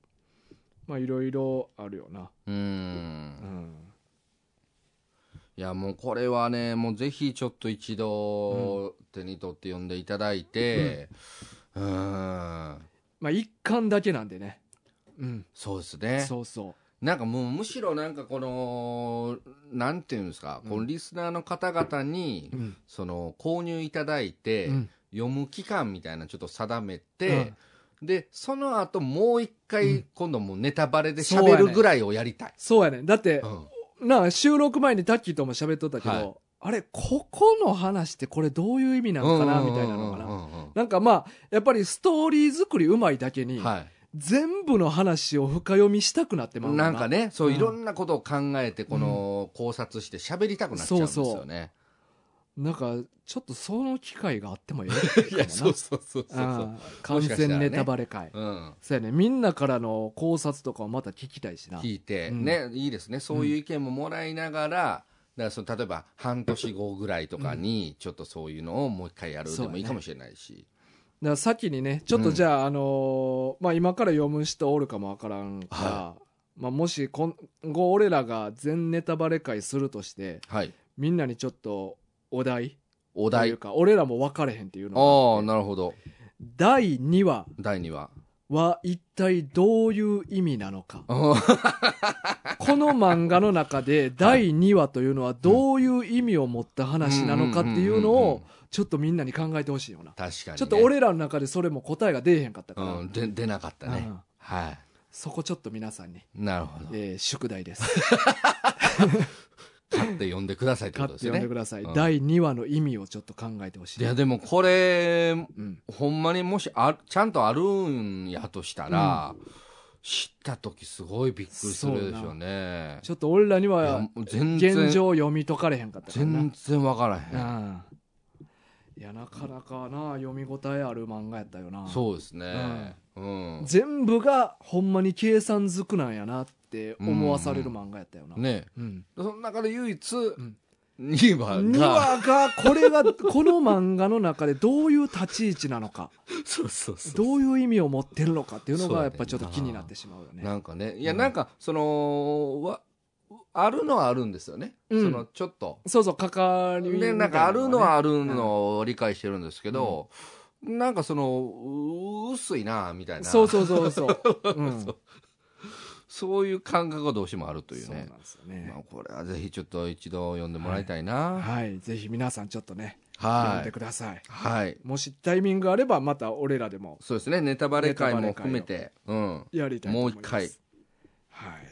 まあいろいろあるよな、うん。うんいやもうこれはねもうぜひちょっと一度手に取って読んでいただいて。うん。まあ一巻だけなんでね。うん。そうですね。そうそなんかもうむしろなんかこのなんていうんですか、このリスナーの方々に、う、うん。その購入いただいて、うん。読む期間みたいなのちょっと定めて、で、その後もう一う回ん、今度もうネタバレで喋るぐらいをやりたい。そうやねだってう、ん。なあ収録前にタッキーとも喋っとったけど、はい。あれここの話ってこれどういう意味なのかなみたいなのかな、なんかまあやっぱりストーリー作りうまいだけに、うんは全部の話を深読みしたくなってまうな。んかね、そううん。いろんなことを考えて、この考察して喋りたくなっちゃうんですよね。なんかちょっとその機会があってもええ [LAUGHS] いや、そうそうそうそう完全ネタバレ会、うん。そうやね。みんなからの考察とかをまた聞きたいしな。聞いて、うん。ね、いいですね。そういう意見ももらいながら、だからその例えば半年後ぐらいとかに、ちょっとそういうのをもう一回やるでもいいかもしれないし。だから先にねちょっとじゃあ、あのーまあ、今から読む人おるかもわからんから、はまあ、もし今後俺らが全ネタバレ会するとしてはい。みんなにちょっとお題？お題という。か俺らも分かれへんっていうああ、のがあってなるほど。第2話第2話。は一体どういう意味なのかあ [LAUGHS] この漫画の中で [LAUGHS] 第2話というのはどういう意味を持った話なのかっていうのをちょっとみんなに考えてほしいよな、確かに、ね。ちょっと俺らの中でそれも答えが出えへんかったから、うん、で出なかったね。うんはそこちょっと皆さんに、い。なるほど。えー宿題です [LAUGHS] 買って読んでくださいって買ってことですね。読んでください、うん第2話の意味をちょっと考えてほしいいや、でもこれ、うん、ほんまにもしあ、ちゃんとあるんやとしたら、知った時すごいびっくりするでしょうね。ちょっと俺らにいやはもう全然、現状読み解かれへんかったからな全然わからへん。うんいやなかなかな読み応えある漫画やったよなそうですね。うん。全部がほんまに計算づくなんやなって思わされる漫画やったよな、ね。うん。その中で唯一、ん。2話2が、話がこれがこの漫画の中でどういう立ち位置なのか。そうそうそう。どういう意味を持ってるのかっていうのがやっぱちょっと気になってしまうよね。なんかね、いや、うん。なんか、その、わ、あるのはあるんですよね。うん。その、ちょっと。そうそう関わりみたいで、ななんかあるのはあるねのを理解してるんですけど、なんかその、う薄いな、みたいな。そうそうそうそう、うん、そ [LAUGHS] うそういう感覚がどうしてもあるというねそうね、まあ、これはぜひちょっと一度読んでもらいたいな。はいぜひ皆さんちょっとね読んはい。でくださいはい。もしタイミングあればまた俺らでもそうですね、ネタバレ会も含めて、うん。やりたいと思いますもう一回はい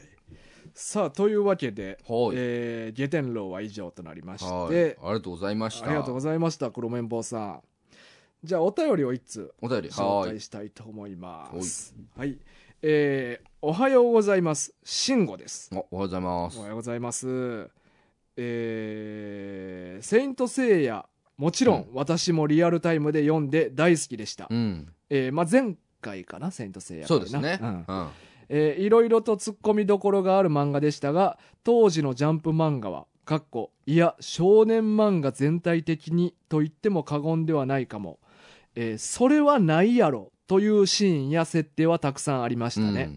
さあというわけで、はい。えー、ゲテンローは以上となりましはい。てありがとうございました。ありがとうございました黒綿棒さんじゃあお便りを一通お便り。紹はい。介したいと思いますはい、えー、おはようございます。慎吾です。おおはようございます。おは。ようございます。えー、セイントセイヤ。もちろん、うん。私もリアルタイムで読んで大好きでした、うん。えーまあ、前回かなセイントセイヤそうですね。うん。うん。えーいろいろと突っ込みどころがある漫画でしたが当時のジャンプ漫画はかっこいや少年漫画全体的にと言っても過言ではないかも、えーそれはないやろというシーンや設定はたくさんありましたね、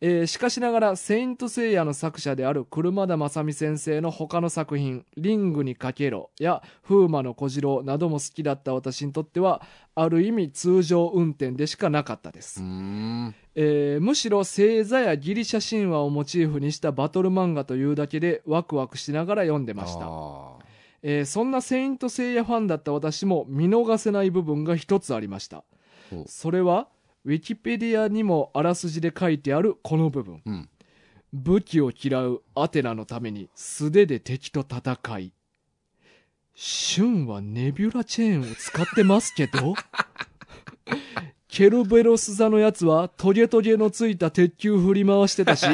えーしかしながら「セイント・セイヤ」の作者である車田正美先生の他の作品「リングにかけろ」や「風魔の小次郎」なども好きだった私にとってはある意味通常運転でしかなかったです。う、ん。えーむしろ星座やギリシャ神話をモチーフにしたバトル漫画というだけでワクワクしながら読んでました、あえーそんな「セイント・セイヤ」ファンだった私も見逃せない部分が一つありました。おそれはウィキペディアにもあらすじで書いてあるこの部分。ーうん。武器を嫌うアテナのために素手で敵と戦い。シュンはネビュラチェーンを使ってますけど。[LAUGHS] ケルベロス座のやつはトゲトゲのついた鉄球振り回してたし。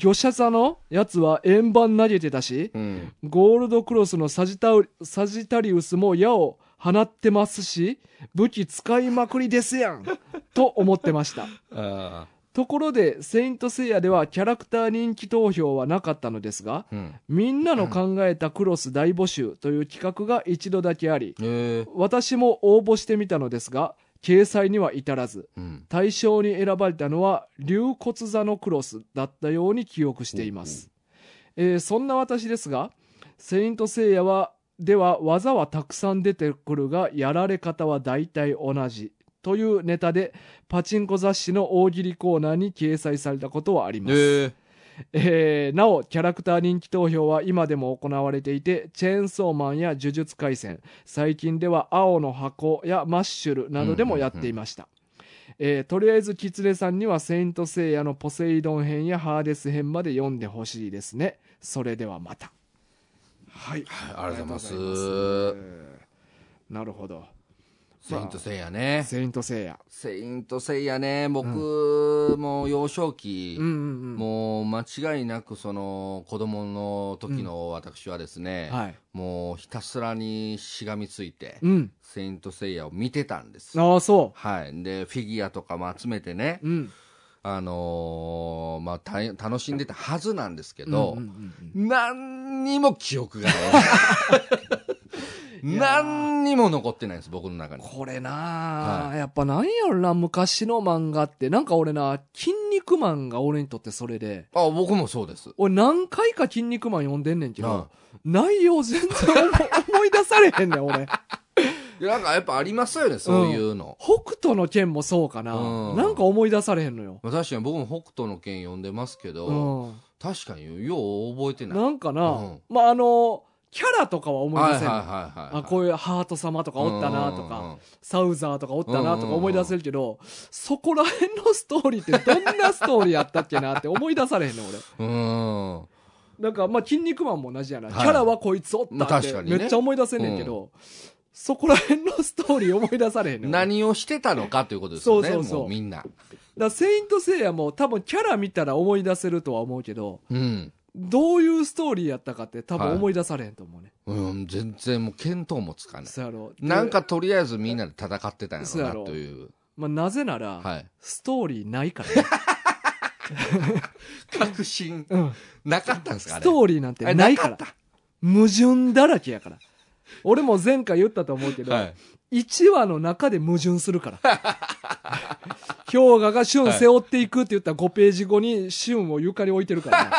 魚車座のやつは円盤投げてたし。うん。ゴールドクロスのサジタウサジタリウスも矢を放ってますし武器使いまくりですやん [LAUGHS] と思ってましたあところで、セイントセイヤではキャラクター人気投票はなかったのですが、ーうん。みんなの考えたクロス大募集という企画が一度だけあり、えー私も応募してみたのですが、掲載には至らず、うん。対象に選ばれたのは竜骨座のクロスだったように記憶しています。えーそんな私ですが、セイントセイヤは、では技はたくさん出てくるが、やられ方は大体同じ。というネタで、パチンコ雑誌の大喜利コーナーに掲載されたことはあります。えーえーなお、キャラクター人気投票は今でも行われていて、チェーンソーマンや呪術廻戦、最近では青の箱やマッシュルなどでもやっていました。えーとりあえずキツネさんにはセイントセイヤのポセイドン編やハーデス編まで読んでほしいですねそれではまたはい。はい、ありがとうございます。なるほど。セイントセイヤね。セイントセイヤ。セイントセイヤね、僕、もう幼少期、うんうんうん。もう間違いなくその子供の時の私はですね、はい。もうひたすらにしがみついて、うん。セイントセイヤを見てたんです。ああそはい。で、フィギュアとかも集めてね、ううんあのーまあ、楽しんでたはずなんですけど、何にも記憶がない。何にも残ってないんです、僕の中に。これなあ、はやっぱなんやろな昔の漫画って。なんか俺な「筋肉マン」が俺にとってそれで。あ、僕もそうです。俺何回か「筋肉マン」読んでんねんけど、は内容全然思思い出されへんねん俺なんかやっぱありますよね、そういうの。北斗の剣もそうかな、うん。なんか思い出されへんのよ、まあ、確かに僕も北斗の拳読んでますけど、うん、確かによう覚えてない。なんかな、うん。まああのキャラとかは思い出せんの、はいはいはいはい。あこういうハート様とかおったなとか、うんうんうん。サウザーとかおったなとか思い出せるけど、そこら辺のストーリーってどんなストーリーやったっけなって思い出されへんの俺。うん。なんかまあ「筋肉マン」も同じやな、はい。キャラはこいつおったまあって確かにね。めっちゃ思い出せんねんけど、そこら辺のストーリー思い出されへんねん俺何をしてたのかということですよね、そうそうそうもうみんな。だセイント・セイヤも多分キャラ見たら思い出せるとは思うけどうん。どういうストーリーやったかって多分思い出されへんと思うね、うん、全然もう見当もつかない。そうやろでなんかとりあえずみんなで戦ってたんやろうなという。まあ、なぜなら、はい。ストーリーないからね、[LAUGHS] 確信。うん、なかったんですかあスれ。トーリーなんてないから矛盾だらけやから [LAUGHS] 俺も前回言ったと思うけど、たはい。1話の中で矛盾するから。氷河が旬背負っていくって言ったら5ページ後に旬を床に置いてるからな。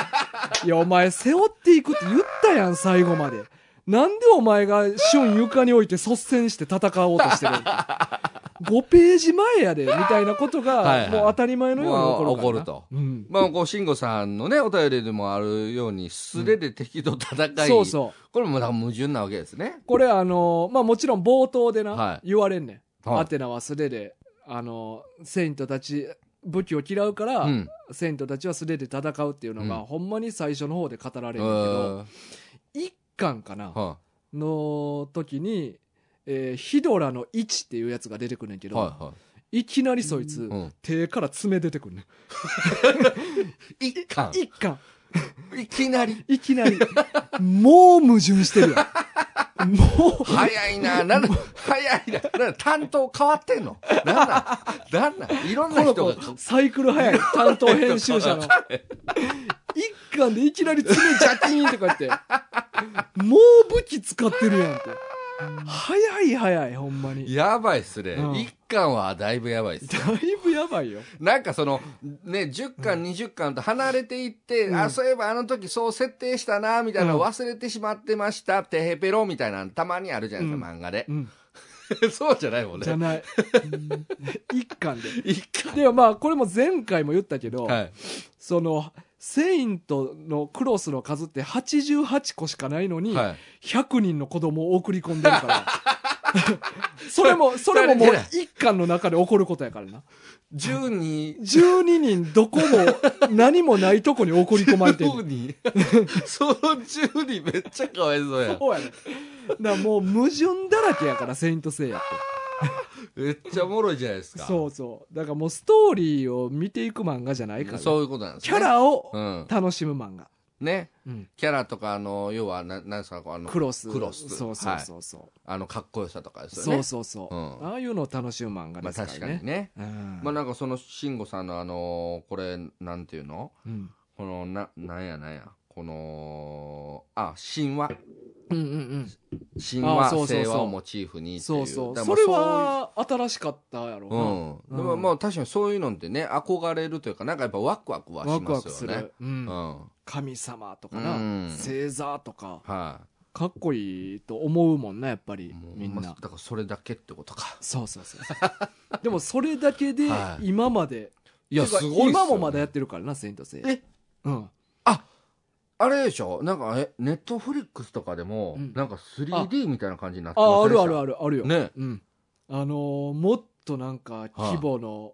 いや、お前背負っていくって言ったやん、最後まで。なんでお前が旬床に置いて率先して戦おうとしてるの [LAUGHS] ?5 ページ前やで、みたいなことがもう当たり前のように起こるとうん。まあ、こう、慎吾さんのね、お便りでもあるように、素手で敵と戦い、そうそう。これも矛盾なわけですね。これあのまあもちろん冒頭でな、はい言われんねん。はいアテナは素手で、あのセイントたち、武器を嫌うから、うん。セイントたちは素手で戦うっていうのが、うんほんまに最初の方で語られえるんだけど、巻かな、はの時に、えーヒドラの1っていうやつが出てくるねんけい。ど、はいはいきなりそいつ、うん手から爪出てくるねん。い。[LAUGHS] 一巻。一巻、いきなり。いきなり、もう矛盾してるやん。もう、早いな。なんだ、早いな。なんだ担当変わってんの？なんなんなんなんいろんな人がサイクル早い、担当編集者の。[LAUGHS] 一巻でいきなり爪ジャキーンとか言って、もう武器使ってるやんって。早い早い、ほんまに。やばいっすねうん。一巻はだいぶやばいっす。だいぶやばいよ。なんかその、ね、10巻、20巻と離れていって、うんあ、そういえばあの時そう設定したな、みたいな忘れてしまってました、てへぺろみたいなのたまにあるじゃないですか、漫画でう。ん。[LAUGHS] そうじゃないもんね。じゃない。うん一巻で。[LAUGHS] 一巻。でもまあ、これも前回も言ったけど、はい。その、セイントのクロスの数って88個しかないのに、はい。100人の子供を送り込んでるから。[LAUGHS] それも、それももう一巻の中で起こることやからな。12、12人どこも何もないとこに送り込まれてる。10人その10人めっちゃかわいそうやん。そうやね。だからもう矛盾だらけやから、セイントセイヤって。[LAUGHS] めっちゃおもろいじゃないですか。そうそう。だからもうストーリーを見ていく漫画じゃないから、そういうことなんですキね。ャラをうん。楽しむ漫画。ね。うん。キャラとか、あの、要は、ななんですか、あの、クロス。クロス。そうそうはいそうそう。あの、かっこよさとかですよそね。うそうそう、うんああいうのを楽しむ漫画まあですからね。確かにね。うんまあなんかその慎吾さんのあのこれなんていうの？うんこのななんやなんやこのあ神話うんうんうそうそう聖話をモチーフにうん。っていそうそう。だからそれは新しかったやろそういううん、な。でもまあ確かにそういうのってね憧れるというかなんかやっぱワクワクはしますよね。う。うんん神様とかな、うん星座とか、はかっこいいと思うもんな、やっぱり。みんなまあ。だからそれだけってことかそうそうそうそう。でもそれだけではい今まで、いやすごいね、今もまだやってるからな、セイントセイヤ。え？うん。あれでしょ？なんかえネットフリックスとかでも、うん。なんか 3D みたいな感じになってまあ、あるあるあるあるよ。ね。うん。あのーもっとなんか規模の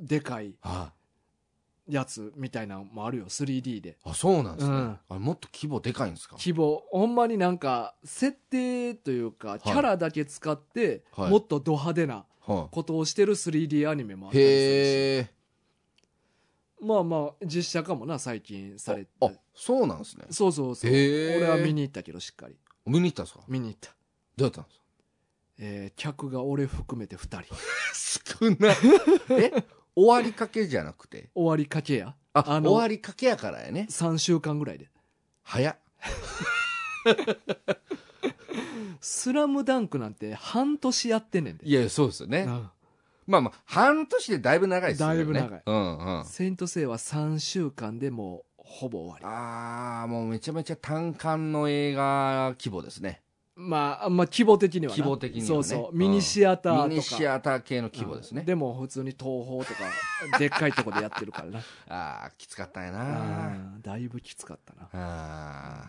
でかいはやつみたいなのもあるよ 3D で。い。あ、そうなんですね。うん。あれもっと規模でかいんですか？規模ほんまになんか設定というかキャラだけ使ってはい。もっとド派手なはことをしてる 3D アニメもあっい。たりするし。へえ。まあまあ実写化もな最近されて。あ、そうなんですね。そうそうそうへー俺は見に行ったけどしっかり見に行ったんですか？見に行ったどうやったんですか？えー客が俺含めて2人少ない。[LAUGHS] え？終わりかけじゃなくて？終わりかけや？あ、あの終わりかけやからやね。3週間ぐらいで早っ。「スラムダンクなんて半年やってんねんでいや、そうですよね。うんまあまあ、半年でだいぶ長いですよね。だいぶ長いうんうん。セイントセイは3週間でもうほぼ終わり。ああ、もうめちゃめちゃ単館の映画規模ですね。まあまあ規模的にはな。規模的にはね。そうそう。うんミニシアターとか。ミニシアター系の規模ですね。うん。でも普通に東宝とか [LAUGHS] でっかいとこでやってるからな。[LAUGHS] ああ、きつかったんやな。うん。だいぶきつかったな。あ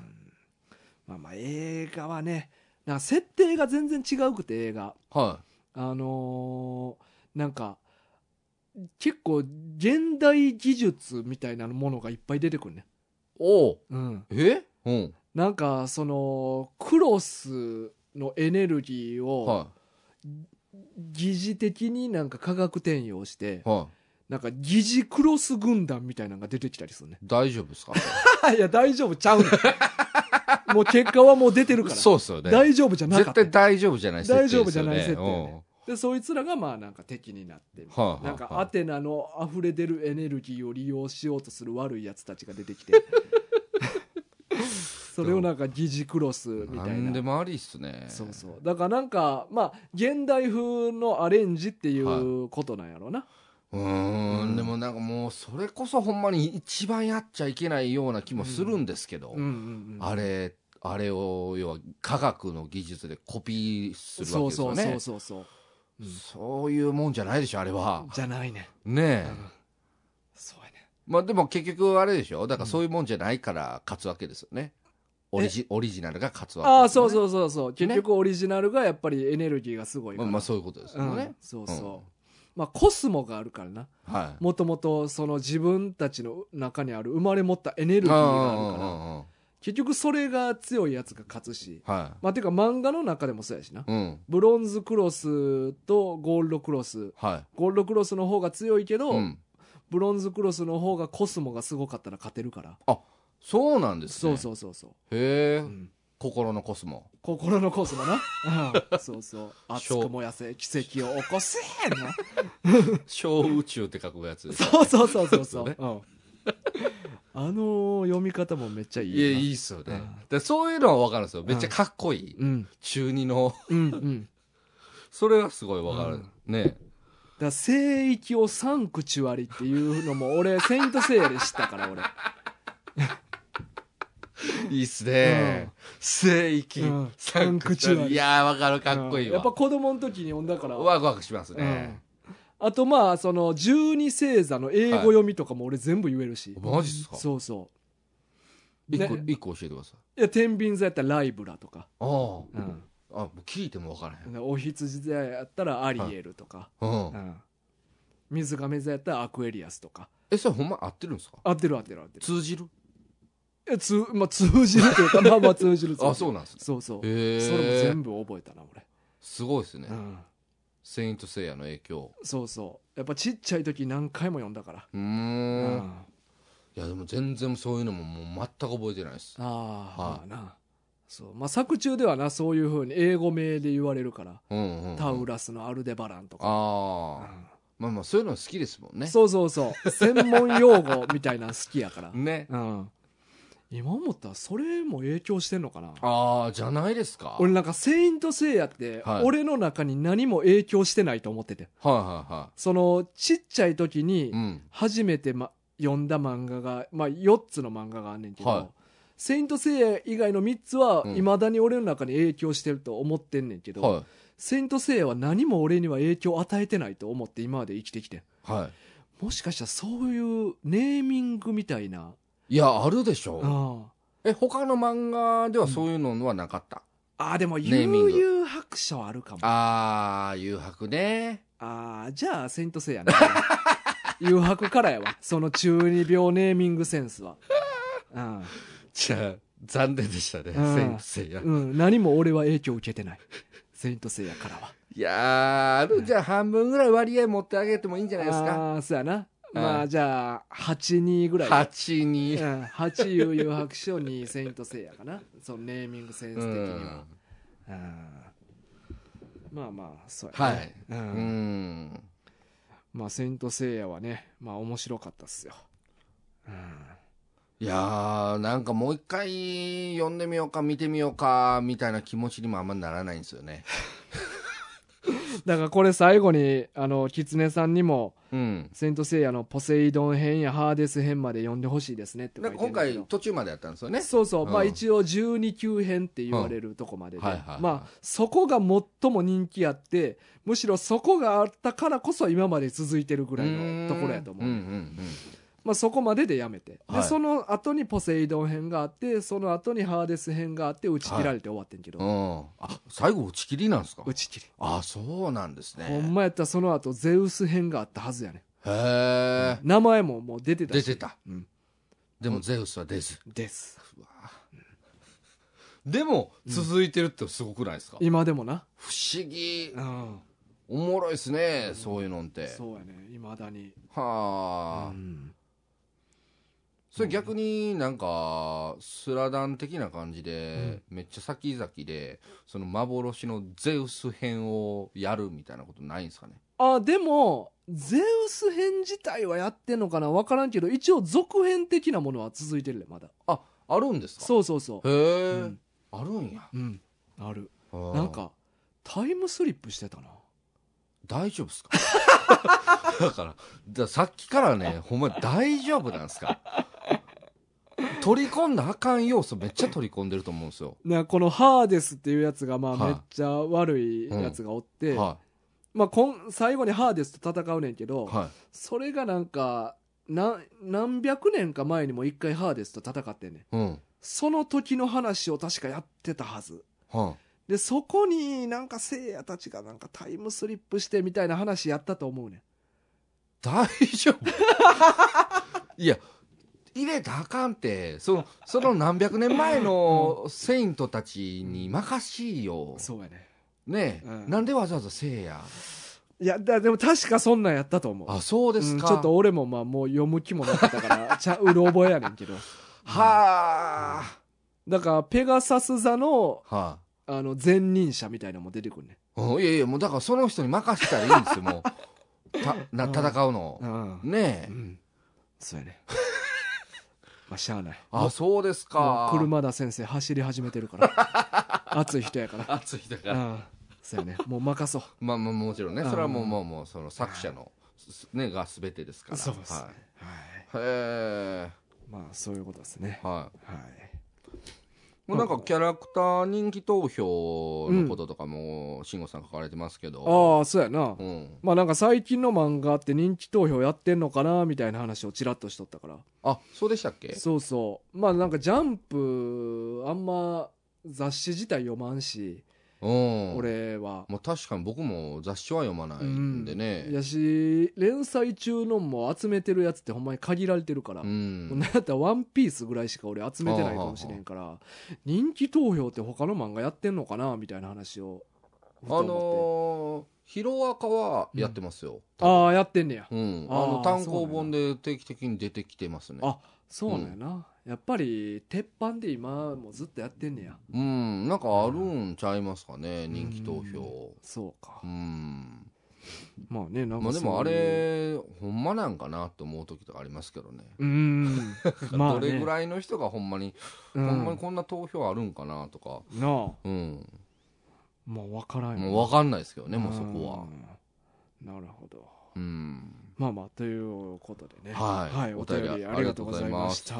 まあまあ映画はねなんか設定が全然違うくて映画。あ。はあのーなんか結構現代技術みたいなものがいっぱい出てくるねい。おううんえ？うん。なんかそのクロスのエネルギーをは疑似的になんか化学転用してい。はい。なんか疑似クロス軍団みたいなのが出てきたりするね大丈夫ですか？[LAUGHS] いや大丈夫ちゃうねんもう結果はもう出てるからそうっすよね。大丈夫じゃなか絶った対大丈夫じゃない大丈夫じゃない設定ねでそいつらがまあなんか敵になってうんはいはいはいなんかアテナの溢れ出るエネルギーを利用しようとする悪いやつたちが出てきて。[LAUGHS] それをなんか疑似クロスみたな。いんでなもありっすね。そうそう。だからなんかまあ現代風のアレンジっていうことなんやろうな、うーん、うん。でもなんかもうそれこそほんまに一番やっちゃいけないような気もするんですけど、うんうんうんあれあれを要は科学の技術でコピーするわけそうですよね。そうそうそうそう、うん。そういうもんじゃないでしょあれは。じゃないね、ねえ、うん。そうやね。まあでも結局あれでしょ。だからそういうもんじゃないから勝つわけですよね。オリジオリジナルが勝つわけああですよね。そうそうそうそう。結局オリジナルがやっぱりエネルギーがすごいまあまあそういうことですうんよね、そうそう、うん。まあコスモがあるからな。はい。もともとその自分たちの中にある生まれ持ったエネルギーがあるから。あ結局それが強いやつが勝つし。あはまあていうか漫画の中でもそうやしな。いうん。ブロンズクロスとゴールドクロス。はゴールドクロスの方が強いけど、い、うん、ブロンズクロスの方がコスモがすごかったら勝てるから。そうなんですそうねそうそうそう、へえ、うん。心のコスモ。心のコスモな、[LAUGHS] うん。そうそう。熱く燃やせ奇跡を起こせな [LAUGHS] 小宇宙って書くやつですそうそうそうそう。そう、ね。うんあの読み方もめっちゃいいいやいいっすよね、うん。でそういうのは分かるんですよ。めっちゃかっこいい、うん。中二の。うんうん。それはすごい分かる、うんね。だから聖域をサンクチュアリっていうのも俺セイントセイヤで知ったから俺。[LAUGHS] いいっすね、聖域、うん。サンクチュアリ。いやー分かる。かっこいいわ、うん。やっぱ子供の時に読んだから。ワクワクしますね、あとまあその十二星座の英語読みとかも俺全部言えるし、マジっすか？そうそ一個ね。一個教えてください。ういや天秤座やったらライブラとか、ああ、うん。あもう聞いても分からへん、お羊座やったらアリエルとか、うん。うん。水亀座やったらアクエリアスとか。えそれほんま合ってるんですか？合ってる合ってる合ってる。通じる？えつ、まあ、通じるというかまあまあ通じるあそうなんですね。そうそう、それも全部覚えたな俺、すごいですね、うん、セイントセイヤの影響。そうそう。やっぱちっちゃい時何回も読んだから。うーうん。んいやでも全然そういうのももう全く覚えてないです。ああ、はい。まあな。そう。まあ作中ではなそういうふうに英語名で言われるから、うんうん、うん、タウラスのアルデバランとか、ああまあまあそういうの好きですもんね。そうそうそう。専門用語みたいなの好きやから、[LAUGHS] ね。うん、今思ったらそれも影響してんのかな。ああじゃないですか。俺なんか「セイント・セイヤ」ってはい。俺の中に何も影響してないと思ってて。はいはいはそのちっちゃい時にいうん。初めて、ま、読んだ漫画が、まあ、4つの漫画があんねんけど、はい。セイント・セイヤ以外の3つはうん。いまだに俺の中に影響してると思ってんねんけど、はセイント・セイヤは何も俺には影響を与えてないと思って今まで生きてきてん。いはい。もしかしたらそういうネーミングみたいな、いやあるでしょあえ他の漫画ではそういうのはなかった、あでもネーミング悠々白書はあるかもあああ誘白ねあーじゃあセイント・セイヤね [LAUGHS] 誘白からやわ。その中二病ネーミングセンスは。うん。じゃあ、残念でしたね。うんセイントセイヤ。うん。何も俺は影響を受けてない。セイントセイヤからは。いやー、あるじゃあ半分ぐらい割合持ってあげてもいいんじゃないですか？ああ、そうやな。うんまあ、じゃあ、8、2ぐらい。8に。うん。8悠々白書2セイントセイヤかな。そのネーミングセンス的うには。ん。うんまあまあ、そうやはいね。。ううんん。まあ、セイントセイヤはね、まあ面白かったっすよ。うんいやー、なんかもう一回読んでみようか、見てみようか、みたいな気持ちにもあんまならないんですよね。[LAUGHS] だからこれ最後に、あの、キツネさんにも、うん。セイントセイヤのポセイドン編やハーデス編まで読んでほしいですねって今回途中までやったんですよね。そうそう、まあうん一応12級編って言われるとこまでで、はいはいはい。まあそこが最も人気あって、むしろそこがあったからこそ今まで続いてるぐらいのところやと思う。うんうんまあそこまででやめて。で、はいその後にポセイドン編があって、その後にハーデス編があって打ち切られて終わってんけど、うん。うん。あ、最後打ち切りなんですか？打ち切り。あ、そうなんですね。ほんまやったらその後ゼウス編があったはずやね。へえ。名前ももう出てたし。出てた。うん。でもゼウスは出ず。です。でも、続いてるってすごくないですか？今でもな。不思議う。ん。おもろいですね、そういうのって。そうやね。未だに。はあ。うんそれ逆になんか、スラダン的な感じで、めっちゃ先々で、その幻のゼウス編をやるみたいなことないんですかね？あ、でも、ゼウス編自体はやってんのかなわからんけど、一応続編的なものは続いてるで、まだ。あ、あるんですか？そうそうそう。へえ、うんあるんや。うん。ある。なんか、タイムスリップしてたな。大丈夫ですか？[LAUGHS] だから、ださっきからね、[LAUGHS] ほんまに大丈夫なんですか？取り込んだあかん要素めっちゃ取り込んでると思うんですよ。なこのハーデスっていうやつが、まあ、はいめっちゃ悪いやつがおって、はまあ、こん最後にハーデスと戦うねんけど、い。はい。それがなんか、な何百年か前にも一回ハーデスと戦ってんねん。うん。その時の話を確かやってたはず。はで、そこになんか聖夜たちがなんかタイムスリップしてみたいな話やったと思うねん。大丈夫いや、入れたらあかんって、その、その何百年前のセイントたちに任しいよ。そうやね。ねえ、うんなんでわざわざせいや。いや、だでも確かそんなんやったと思う。あ、そうですか。うんちょっと俺もまあもう読む気もなかったから、[LAUGHS] ちゃうろ覚えやねんけど。はだから、ペガサス座の、あ。はあの、前任者みたいなのも出てくるね。あ。うんいやいや、もうだからその人に任せたらいいんですよ、もう。[LAUGHS] た、な、戦うの。ん。ねえ。うん。そうやね。[LAUGHS] まあ、しゃあない。あ、そうですもか。う車田先生走り始めてるから。[LAUGHS] 熱い人やから。熱いだから。うん。そうやね。もう任そう。まあまあもちろんね、うんそれはもうもうもうその作者の、すね、が全てですから。そうですね。は。はいい。へえ。まあ、そういうことですね。ははい。い。もうなんかキャラクター人気投票のこととかも、慎吾さん書かれてますけど。ああ、そうやな。うん。まあなんか最近の漫画って人気投票やってんのかなみたいな話をちらっとしとったから。あ、そうでしたっけ？そうそう。まあなんかジャンプ、あんま雑誌自体読まんし、うん。。俺は。まあ確かに僕も雑誌は読まないんでね。やし、連載中のも集めてるやつってほんまに限られてるから。うん。なんやったらワンピースぐらいしか俺集めてないかもしれんから、人気投票って他の漫画やってんのかなみたいな話を。あのー、ヒロアカはやってますよ。ああ、やってんねや。うん。あの、単行本で定期的に出てきてますね。あ、そうなんやな。やっぱり、鉄板で今もずっとやってんねや。うん。なんかあるんちゃいますかね、人気投票。そうかう。ん。まあね、なんかまあでもあれ、ほんまなんかなって思う時とかありますけどね。うーん。[LAUGHS] まあ、ね、どれぐらいの人がほんまに、うん、ほんまにこんな投票あるんかなとか。なあ、うん。もう分からんよもうわかんないですけどね、もうそこは。うんなるほど。うん。まあまあ、ということでね。はい。おお便りありがとうございました。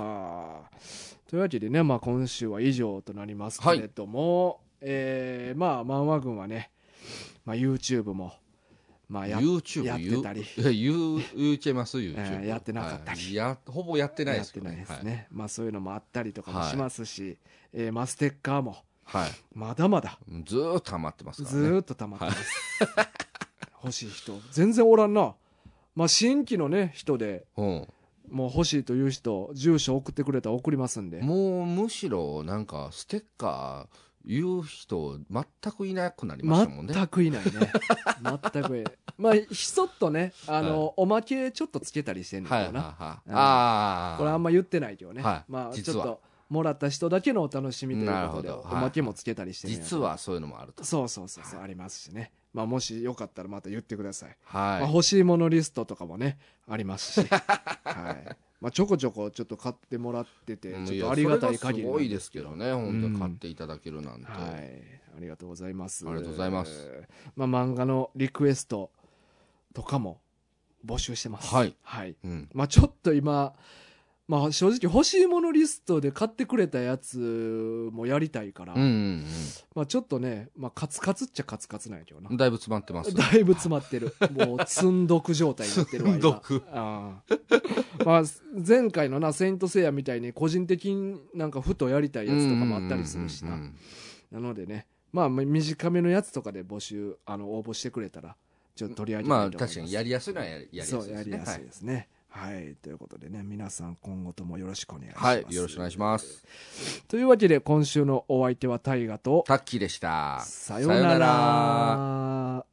というわけでね、まあ今週は以上となりますけれども、えーまあ漫画軍はね、まあ YouTube も、まあや YouTube やってたり。言う言っちゃいます？YouTube、[LAUGHS] えーやってなかったり。はい。やほぼやってないやってですけどねないですね。まあそういうのもあったりとかもしますし、えーまあステッカーも、はい、はいまだまだずーっと溜まってますからね。ずーっと溜まってます。欲しい人、全然おらんな。まあ、新規のね、人で、うんもう欲しいという人、住所送ってくれたら送りますんで。もうむしろなんかステッカー言う人全くいなくなりましたもんね全くいないね。全くいない。[LAUGHS] まあ、ひそっとね、あの、はいおまけちょっとつけたりしてんのはいかな。はいはいうんああこれあんま言ってないけどね。はいまあ、ちょっと、もらった人だけのお楽しみということで、おまけもつけたりしてるんや実はそういうのもあるとそうそうそうそう、ありますしね。まあ、もしよかったらまた言ってください。はい、まあ、欲しいものリストとかもね、ありますし。[LAUGHS] はい。まあ、ちょこちょこちょっと買ってもらってて、うんちょっとありがたい限りすごいですけどね本当買っていただけるなんて、はい。ありがとうございます。ありがとうございます。まあ、漫画のリクエストとかも募集してます。はい。はい。うんまあ、ちょっと今、まあ、正直欲しいものリストで買ってくれたやつもやりたいから、うんうんまあ、ちょっまあ、ね、まあ、カツカツっちゃカツカツなんやけどなうん。だいぶ詰まってますだいぶ詰まってる。もう、積んどく状態になってるわ、今。[LAUGHS] 積んどくああまあ、前回のな、セイントセイヤみたいに個人的になんかふとやりたいやつとかもあったりするしな。うんうんうんなのでね、まあ、短めのやつとかで募集、あの、応募してくれたら、ちょっと取り上げたまあいと思います。確かにやりやすいのはやりやすいですそう、ねやりやすいですね。はい、ということでね、皆さん今後ともよろしくお願いします。はい、はい、よろしくお願いします。というわけで、今週のお相手は大ガと、タッキーでした。さようなら